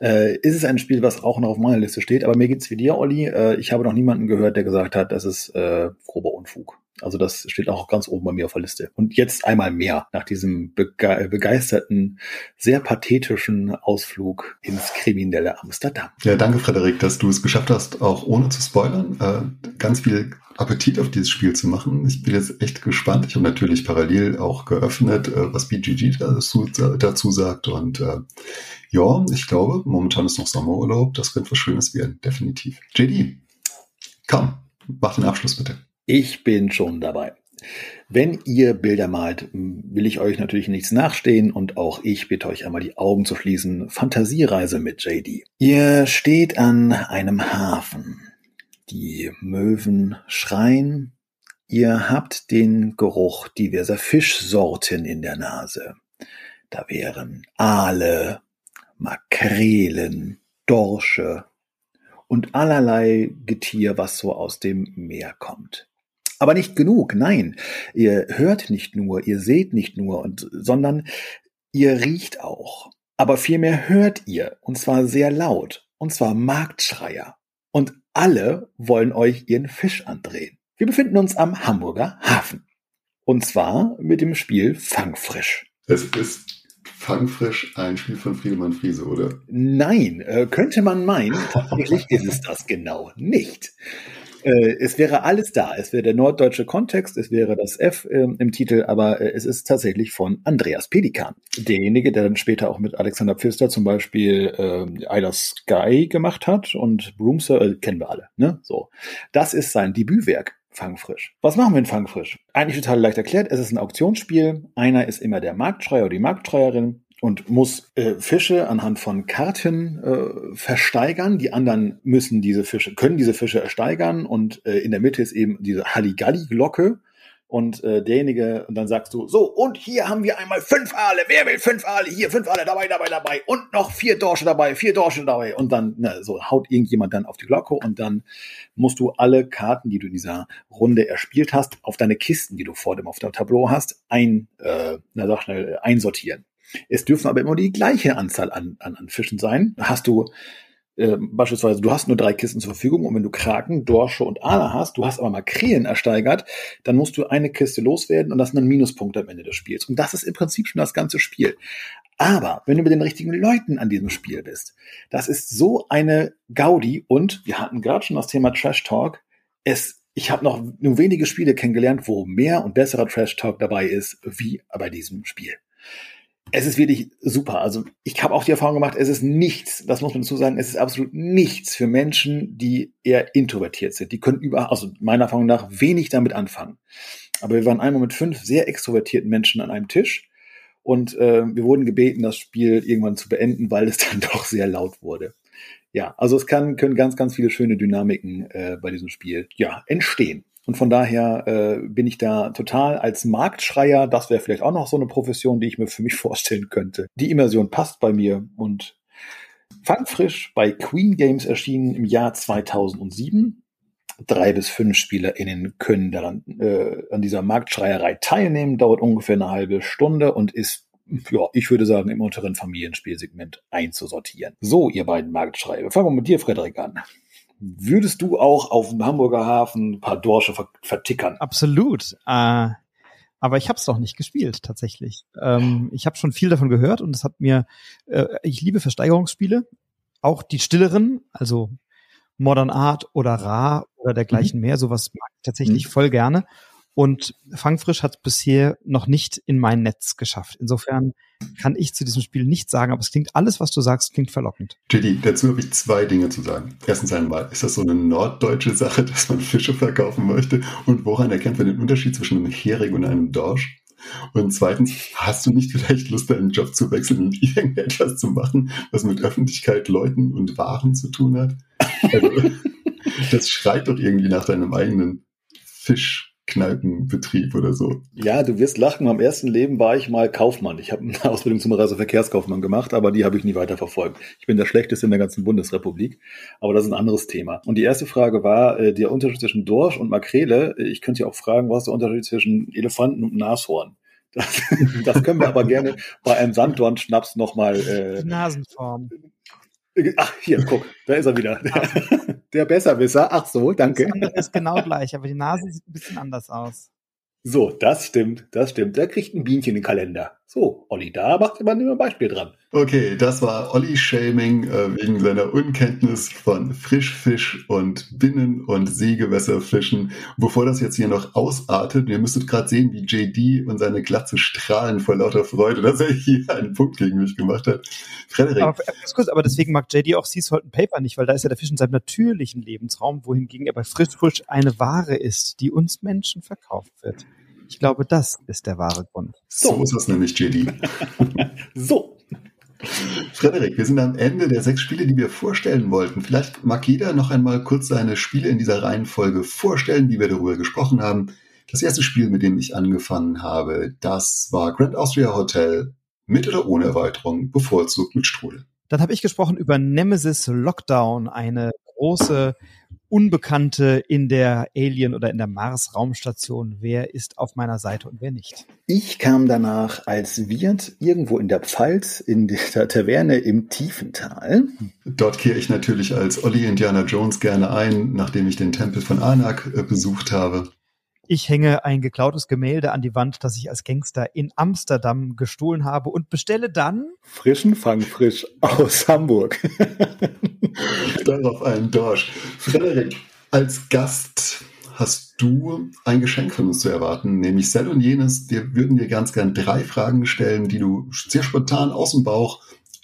äh, ist es ein Spiel, was auch noch auf meiner Liste steht. Aber mir geht's wie dir, Olli. Äh, ich habe noch niemanden gehört, der gesagt hat, das ist äh, grober Unfug. Also das steht auch ganz oben bei mir auf der Liste. Und jetzt einmal mehr nach diesem bege begeisterten, sehr pathetischen Ausflug ins kriminelle Amsterdam. Ja, danke Frederik, dass du es geschafft hast, auch ohne zu spoilern, äh, ganz viel Appetit auf dieses Spiel zu machen. Ich bin jetzt echt gespannt. Ich habe natürlich parallel auch geöffnet, äh, was BGG dazu, dazu sagt. Und äh, ja, ich glaube, momentan ist noch Sommerurlaub. Das könnte was Schönes werden, definitiv. JD, komm, mach den Abschluss bitte. Ich bin schon dabei. Wenn ihr Bilder malt, will ich euch natürlich nichts nachstehen und auch ich bitte euch einmal die Augen zu schließen. Fantasiereise mit JD. Ihr steht an einem Hafen. Die Möwen schreien. Ihr habt den Geruch diverser Fischsorten in der Nase. Da wären Aale, Makrelen, Dorsche und allerlei Getier, was so aus dem Meer kommt. Aber nicht genug, nein. Ihr hört nicht nur, ihr seht nicht nur, und, sondern ihr riecht auch. Aber vielmehr hört ihr, und zwar sehr laut, und zwar Marktschreier. Und alle wollen euch ihren Fisch andrehen. Wir befinden uns am Hamburger Hafen. Und zwar mit dem Spiel Fangfrisch. Es ist Fangfrisch ein Spiel von Friedemann Friese, oder? Nein, äh, könnte man meinen. Tatsächlich ist es das genau nicht. Äh, es wäre alles da. Es wäre der norddeutsche Kontext, es wäre das F äh, im Titel, aber äh, es ist tatsächlich von Andreas Pelikan. Derjenige, der dann später auch mit Alexander Pfister zum Beispiel äh, Isla Sky gemacht hat und Broomser, äh, kennen wir alle. Ne? So, Das ist sein Debütwerk. Fangfrisch. Was machen wir in Fangfrisch? Eigentlich total leicht erklärt. Es ist ein Auktionsspiel. Einer ist immer der Marktschreier oder die Marktschreierin und muss äh, Fische anhand von Karten äh, versteigern. Die anderen müssen diese Fische, können diese Fische ersteigern und äh, in der Mitte ist eben diese Halligalli-Glocke. Und äh, derjenige, und dann sagst du, so, und hier haben wir einmal fünf Aale, wer will fünf Aale, hier? Fünf Aale dabei, dabei, dabei. Und noch vier Dorsche dabei, vier Dorsche dabei. Und dann, ne, so haut irgendjemand dann auf die Glocke und dann musst du alle Karten, die du in dieser Runde erspielt hast, auf deine Kisten, die du vor dem auf dem Tableau hast, ein, äh, na sag schnell, einsortieren. Es dürfen aber immer die gleiche Anzahl an, an, an Fischen sein. Hast du äh, beispielsweise, du hast nur drei Kisten zur Verfügung und wenn du Kraken, Dorsche und Aale hast, du hast aber Makrelen ersteigert, dann musst du eine Kiste loswerden und das sind dann Minuspunkte am Ende des Spiels. Und das ist im Prinzip schon das ganze Spiel. Aber wenn du mit den richtigen Leuten an diesem Spiel bist, das ist so eine Gaudi und wir hatten gerade schon das Thema Trash Talk. Es, ich habe noch nur wenige Spiele kennengelernt, wo mehr und besserer Trash Talk dabei ist, wie bei diesem Spiel es ist wirklich super. Also ich habe auch die Erfahrung gemacht, es ist nichts, das muss man dazu sagen, es ist absolut nichts für Menschen, die eher introvertiert sind. Die können über, also meiner Erfahrung nach, wenig damit anfangen. Aber wir waren einmal mit fünf sehr extrovertierten Menschen an einem Tisch und äh, wir wurden gebeten, das Spiel irgendwann zu beenden, weil es dann doch sehr laut wurde. Ja, also es kann, können ganz, ganz viele schöne Dynamiken äh, bei diesem Spiel ja entstehen. Und von daher äh, bin ich da total als Marktschreier, das wäre vielleicht auch noch so eine Profession, die ich mir für mich vorstellen könnte. Die Immersion passt bei mir und fangfrisch bei Queen Games erschienen im Jahr 2007. Drei bis fünf SpielerInnen können daran, äh, an dieser Marktschreierei teilnehmen, dauert ungefähr eine halbe Stunde und ist ja, ich würde sagen, im unteren Familienspielsegment einzusortieren. So, ihr beiden Marktschreiber. Fangen wir mit dir, Frederik, an würdest du auch auf dem Hamburger Hafen ein paar Dorsche vertickern? Absolut. Äh, aber ich habe es doch nicht gespielt tatsächlich. Ähm, ich habe schon viel davon gehört und es hat mir, äh, ich liebe Versteigerungsspiele, auch die stilleren, also Modern Art oder Ra oder dergleichen mhm. mehr, sowas mag ich tatsächlich mhm. voll gerne. Und Fangfrisch hat bisher noch nicht in mein Netz geschafft. Insofern kann ich zu diesem Spiel nichts sagen, aber es klingt alles, was du sagst, klingt verlockend. JD, dazu habe ich zwei Dinge zu sagen. Erstens einmal, ist das so eine norddeutsche Sache, dass man Fische verkaufen möchte? Und woran erkennt man den Unterschied zwischen einem Hering und einem Dorsch? Und zweitens, hast du nicht vielleicht Lust, deinen Job zu wechseln und irgendetwas zu machen, was mit Öffentlichkeit, Leuten und Waren zu tun hat? Also, das schreit doch irgendwie nach deinem eigenen Fisch. Kneipenbetrieb oder so. Ja, du wirst lachen. Am ersten Leben war ich mal Kaufmann. Ich habe eine Ausbildung zum Reiseverkehrskaufmann gemacht, aber die habe ich nie weiter verfolgt. Ich bin der Schlechteste in der ganzen Bundesrepublik, aber das ist ein anderes Thema. Und die erste Frage war äh, der Unterschied zwischen Dorsch und Makrele. Ich könnte ja auch fragen, was ist der Unterschied zwischen Elefanten und Nashorn? Das, das können wir aber gerne bei einem Sanddorn-Schnaps nochmal. Äh, Nasenform. Ach, hier, guck, da ist er wieder. Der, der Besserwisser. Ach so, danke. Das andere ist genau gleich, aber die Nase sieht ein bisschen anders aus. So, das stimmt, das stimmt. Der kriegt ein Bienchen im Kalender. So, Olli, da macht man immer ein Beispiel dran. Okay, das war Olli Shaming äh, wegen seiner Unkenntnis von Frischfisch und Binnen- und Seegewässerfischen. Bevor das jetzt hier noch ausartet, ihr müsstet gerade sehen, wie JD und seine Glatze strahlen vor lauter Freude, dass er hier einen Punkt gegen mich gemacht hat. Frederik. Aber, kurz, aber deswegen mag JD auch Sea Salt Paper nicht, weil da ist ja der Fisch in seinem natürlichen Lebensraum, wohingegen er bei Frischfisch eine Ware ist, die uns Menschen verkauft wird. Ich glaube, das ist der wahre Grund. So, so ist es nämlich, JD. so. Frederik, wir sind am Ende der sechs Spiele, die wir vorstellen wollten. Vielleicht mag jeder noch einmal kurz seine Spiele in dieser Reihenfolge vorstellen, wie wir darüber gesprochen haben. Das erste Spiel, mit dem ich angefangen habe, das war Grand Austria Hotel mit oder ohne Erweiterung, bevorzugt mit Strudel. Dann habe ich gesprochen über Nemesis Lockdown, eine große Unbekannte in der Alien- oder in der Mars-Raumstation. Wer ist auf meiner Seite und wer nicht? Ich kam danach als Wirt irgendwo in der Pfalz in der Taverne im Tiefental. Dort kehre ich natürlich als Olli Indiana Jones gerne ein, nachdem ich den Tempel von Anak äh, besucht habe. Ich hänge ein geklautes Gemälde an die Wand, das ich als Gangster in Amsterdam gestohlen habe und bestelle dann frischen Fang frisch aus Hamburg. Darauf einen Dorsch. Frederik, als Gast hast du ein Geschenk von uns zu erwarten, nämlich Sel und jenes. Wir würden dir ganz gern drei Fragen stellen, die du sehr spontan aus dem Bauch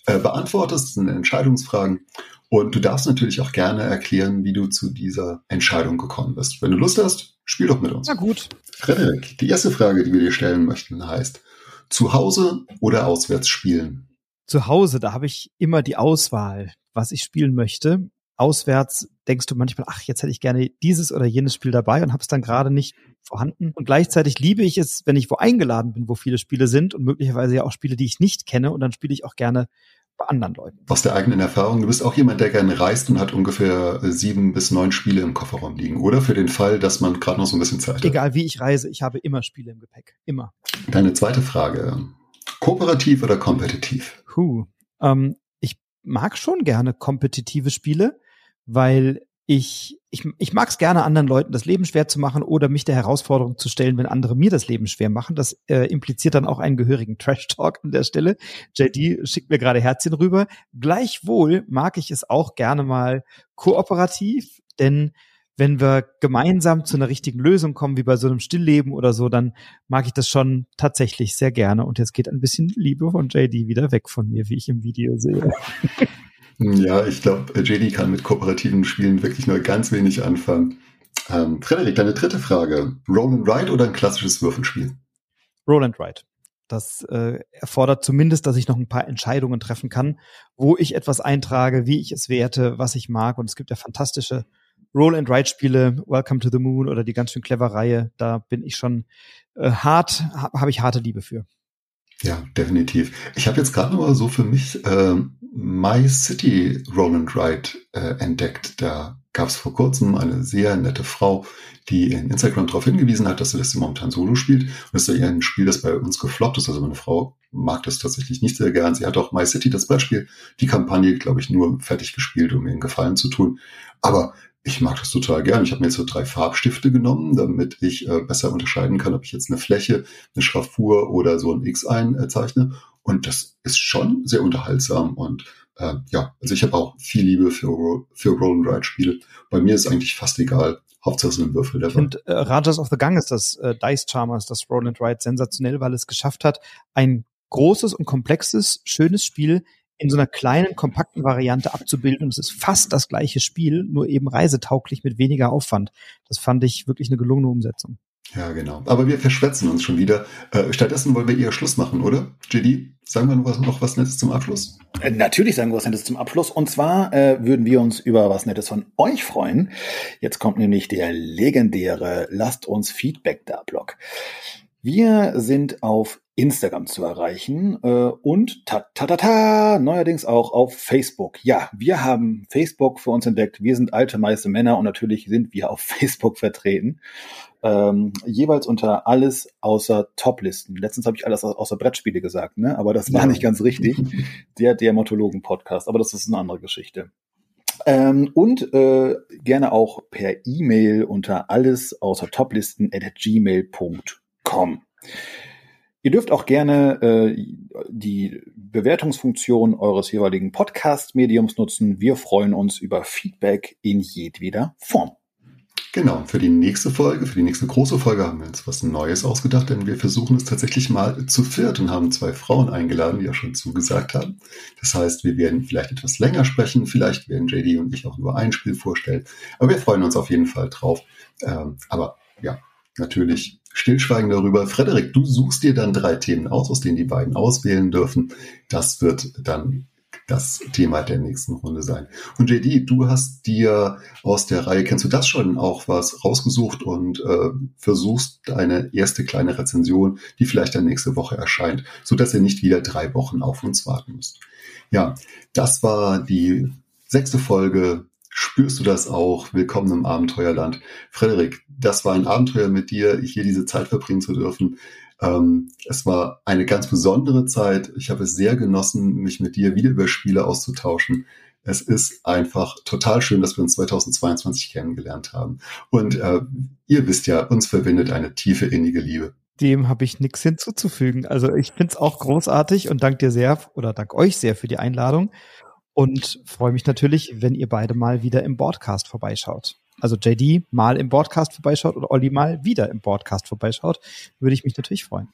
äh, beantwortest. Das sind Entscheidungsfragen. Und du darfst natürlich auch gerne erklären, wie du zu dieser Entscheidung gekommen bist. Wenn du Lust hast, Spiel doch mit uns. Na gut. Frederik, die erste Frage, die wir dir stellen möchten, heißt, zu Hause oder auswärts spielen? Zu Hause, da habe ich immer die Auswahl, was ich spielen möchte. Auswärts denkst du manchmal, ach, jetzt hätte ich gerne dieses oder jenes Spiel dabei und habe es dann gerade nicht vorhanden. Und gleichzeitig liebe ich es, wenn ich wo eingeladen bin, wo viele Spiele sind und möglicherweise ja auch Spiele, die ich nicht kenne. Und dann spiele ich auch gerne bei anderen Leuten. Aus der eigenen Erfahrung, du bist auch jemand, der gerne reist und hat ungefähr äh, sieben bis neun Spiele im Kofferraum liegen, oder? Für den Fall, dass man gerade noch so ein bisschen Zeit hat. Egal wie ich reise, ich habe immer Spiele im Gepäck. Immer. Deine zweite Frage. Kooperativ oder kompetitiv? Puh. Ähm, ich mag schon gerne kompetitive Spiele, weil ich, ich, ich mag es gerne, anderen Leuten das Leben schwer zu machen oder mich der Herausforderung zu stellen, wenn andere mir das Leben schwer machen. Das äh, impliziert dann auch einen gehörigen Trash-Talk an der Stelle. JD schickt mir gerade Herzchen rüber. Gleichwohl mag ich es auch gerne mal kooperativ, denn wenn wir gemeinsam zu einer richtigen Lösung kommen, wie bei so einem Stillleben oder so, dann mag ich das schon tatsächlich sehr gerne. Und jetzt geht ein bisschen Liebe von JD wieder weg von mir, wie ich im Video sehe. Ja, ich glaube, JD kann mit kooperativen Spielen wirklich nur ganz wenig anfangen. Ähm, Frederik, deine dritte Frage. Roll and Ride oder ein klassisches Würfelspiel? Roll and Ride. Das äh, erfordert zumindest, dass ich noch ein paar Entscheidungen treffen kann, wo ich etwas eintrage, wie ich es werte, was ich mag. Und es gibt ja fantastische Roll-and-Ride-Spiele, Welcome to the Moon oder die ganz schön clever Reihe. Da bin ich schon äh, hart, habe hab ich harte Liebe für. Ja, definitiv. Ich habe jetzt gerade noch mal so für mich äh, My City Roll and Ride äh, entdeckt. Da gab es vor kurzem eine sehr nette Frau, die in Instagram darauf hingewiesen hat, dass sie das momentan solo spielt. Und das ist ja ein Spiel, das bei uns gefloppt ist. Also meine Frau mag das tatsächlich nicht sehr gern. Sie hat auch My City, das Beispiel, die Kampagne, glaube ich, nur fertig gespielt, um ihr einen Gefallen zu tun. Aber ich mag das total gern. Ich habe mir jetzt so drei Farbstifte genommen, damit ich äh, besser unterscheiden kann, ob ich jetzt eine Fläche, eine Schraffur oder so ein X einzeichne. Und das ist schon sehr unterhaltsam. Und äh, ja, also ich habe auch viel Liebe für, für Roll-and-Ride-Spiele. Bei mir ist eigentlich fast egal. Hauptsache es sind Würfel dabei. Und äh, Rajas of the Gang ist das äh, Dice Charmers, das Roll-and-Ride sensationell, weil es geschafft hat, ein großes und komplexes, schönes Spiel in so einer kleinen, kompakten Variante abzubilden. Und es ist fast das gleiche Spiel, nur eben reisetauglich mit weniger Aufwand. Das fand ich wirklich eine gelungene Umsetzung. Ja, genau. Aber wir verschwätzen uns schon wieder. Äh, stattdessen wollen wir eher Schluss machen, oder? JD, sagen wir noch was, noch was Nettes zum Abschluss? Äh, natürlich sagen wir was Nettes zum Abschluss. Und zwar äh, würden wir uns über was Nettes von euch freuen. Jetzt kommt nämlich der legendäre Lasst uns Feedback da Blog. Wir sind auf Instagram zu erreichen äh, und ta, ta ta ta neuerdings auch auf Facebook. Ja, wir haben Facebook für uns entdeckt. Wir sind alte meiste Männer und natürlich sind wir auf Facebook vertreten. Ähm, jeweils unter alles außer Toplisten. Letztens habe ich alles außer Brettspiele gesagt, ne? Aber das war ja. nicht ganz richtig. Der Dermatologen-Podcast, aber das ist eine andere Geschichte. Ähm, und äh, gerne auch per E-Mail unter alles außer Toplisten at gmail.com. Ihr dürft auch gerne äh, die Bewertungsfunktion eures jeweiligen Podcast-Mediums nutzen. Wir freuen uns über Feedback in jedweder Form. Genau, für die nächste Folge, für die nächste große Folge haben wir uns was Neues ausgedacht, denn wir versuchen es tatsächlich mal zu viert und haben zwei Frauen eingeladen, die auch schon zugesagt haben. Das heißt, wir werden vielleicht etwas länger sprechen, vielleicht werden JD und ich auch nur ein Spiel vorstellen, aber wir freuen uns auf jeden Fall drauf. Ähm, aber ja, natürlich Stillschweigen darüber. Frederik, du suchst dir dann drei Themen aus, aus denen die beiden auswählen dürfen. Das wird dann das Thema der nächsten Runde sein. Und JD, du hast dir aus der Reihe, kennst du das schon, auch was rausgesucht und äh, versuchst eine erste kleine Rezension, die vielleicht dann nächste Woche erscheint, so dass ihr nicht wieder drei Wochen auf uns warten müsst. Ja, das war die sechste Folge spürst du das auch. Willkommen im Abenteuerland. Frederik, das war ein Abenteuer mit dir, hier diese Zeit verbringen zu dürfen. Ähm, es war eine ganz besondere Zeit. Ich habe es sehr genossen, mich mit dir wieder über Spiele auszutauschen. Es ist einfach total schön, dass wir uns 2022 kennengelernt haben. Und äh, ihr wisst ja, uns verbindet eine tiefe innige Liebe. Dem habe ich nichts hinzuzufügen. Also ich finde es auch großartig und danke dir sehr oder dank euch sehr für die Einladung und freue mich natürlich, wenn ihr beide mal wieder im Broadcast vorbeischaut. Also JD mal im Broadcast vorbeischaut oder Olli mal wieder im Broadcast vorbeischaut, würde ich mich natürlich freuen.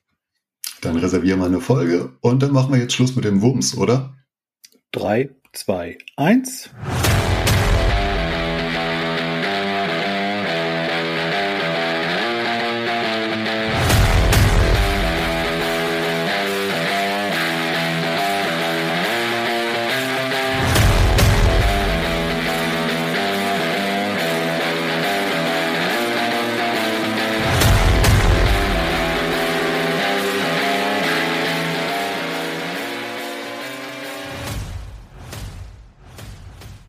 Dann reservieren wir eine Folge und dann machen wir jetzt Schluss mit dem Wumms, oder? Drei, zwei, eins.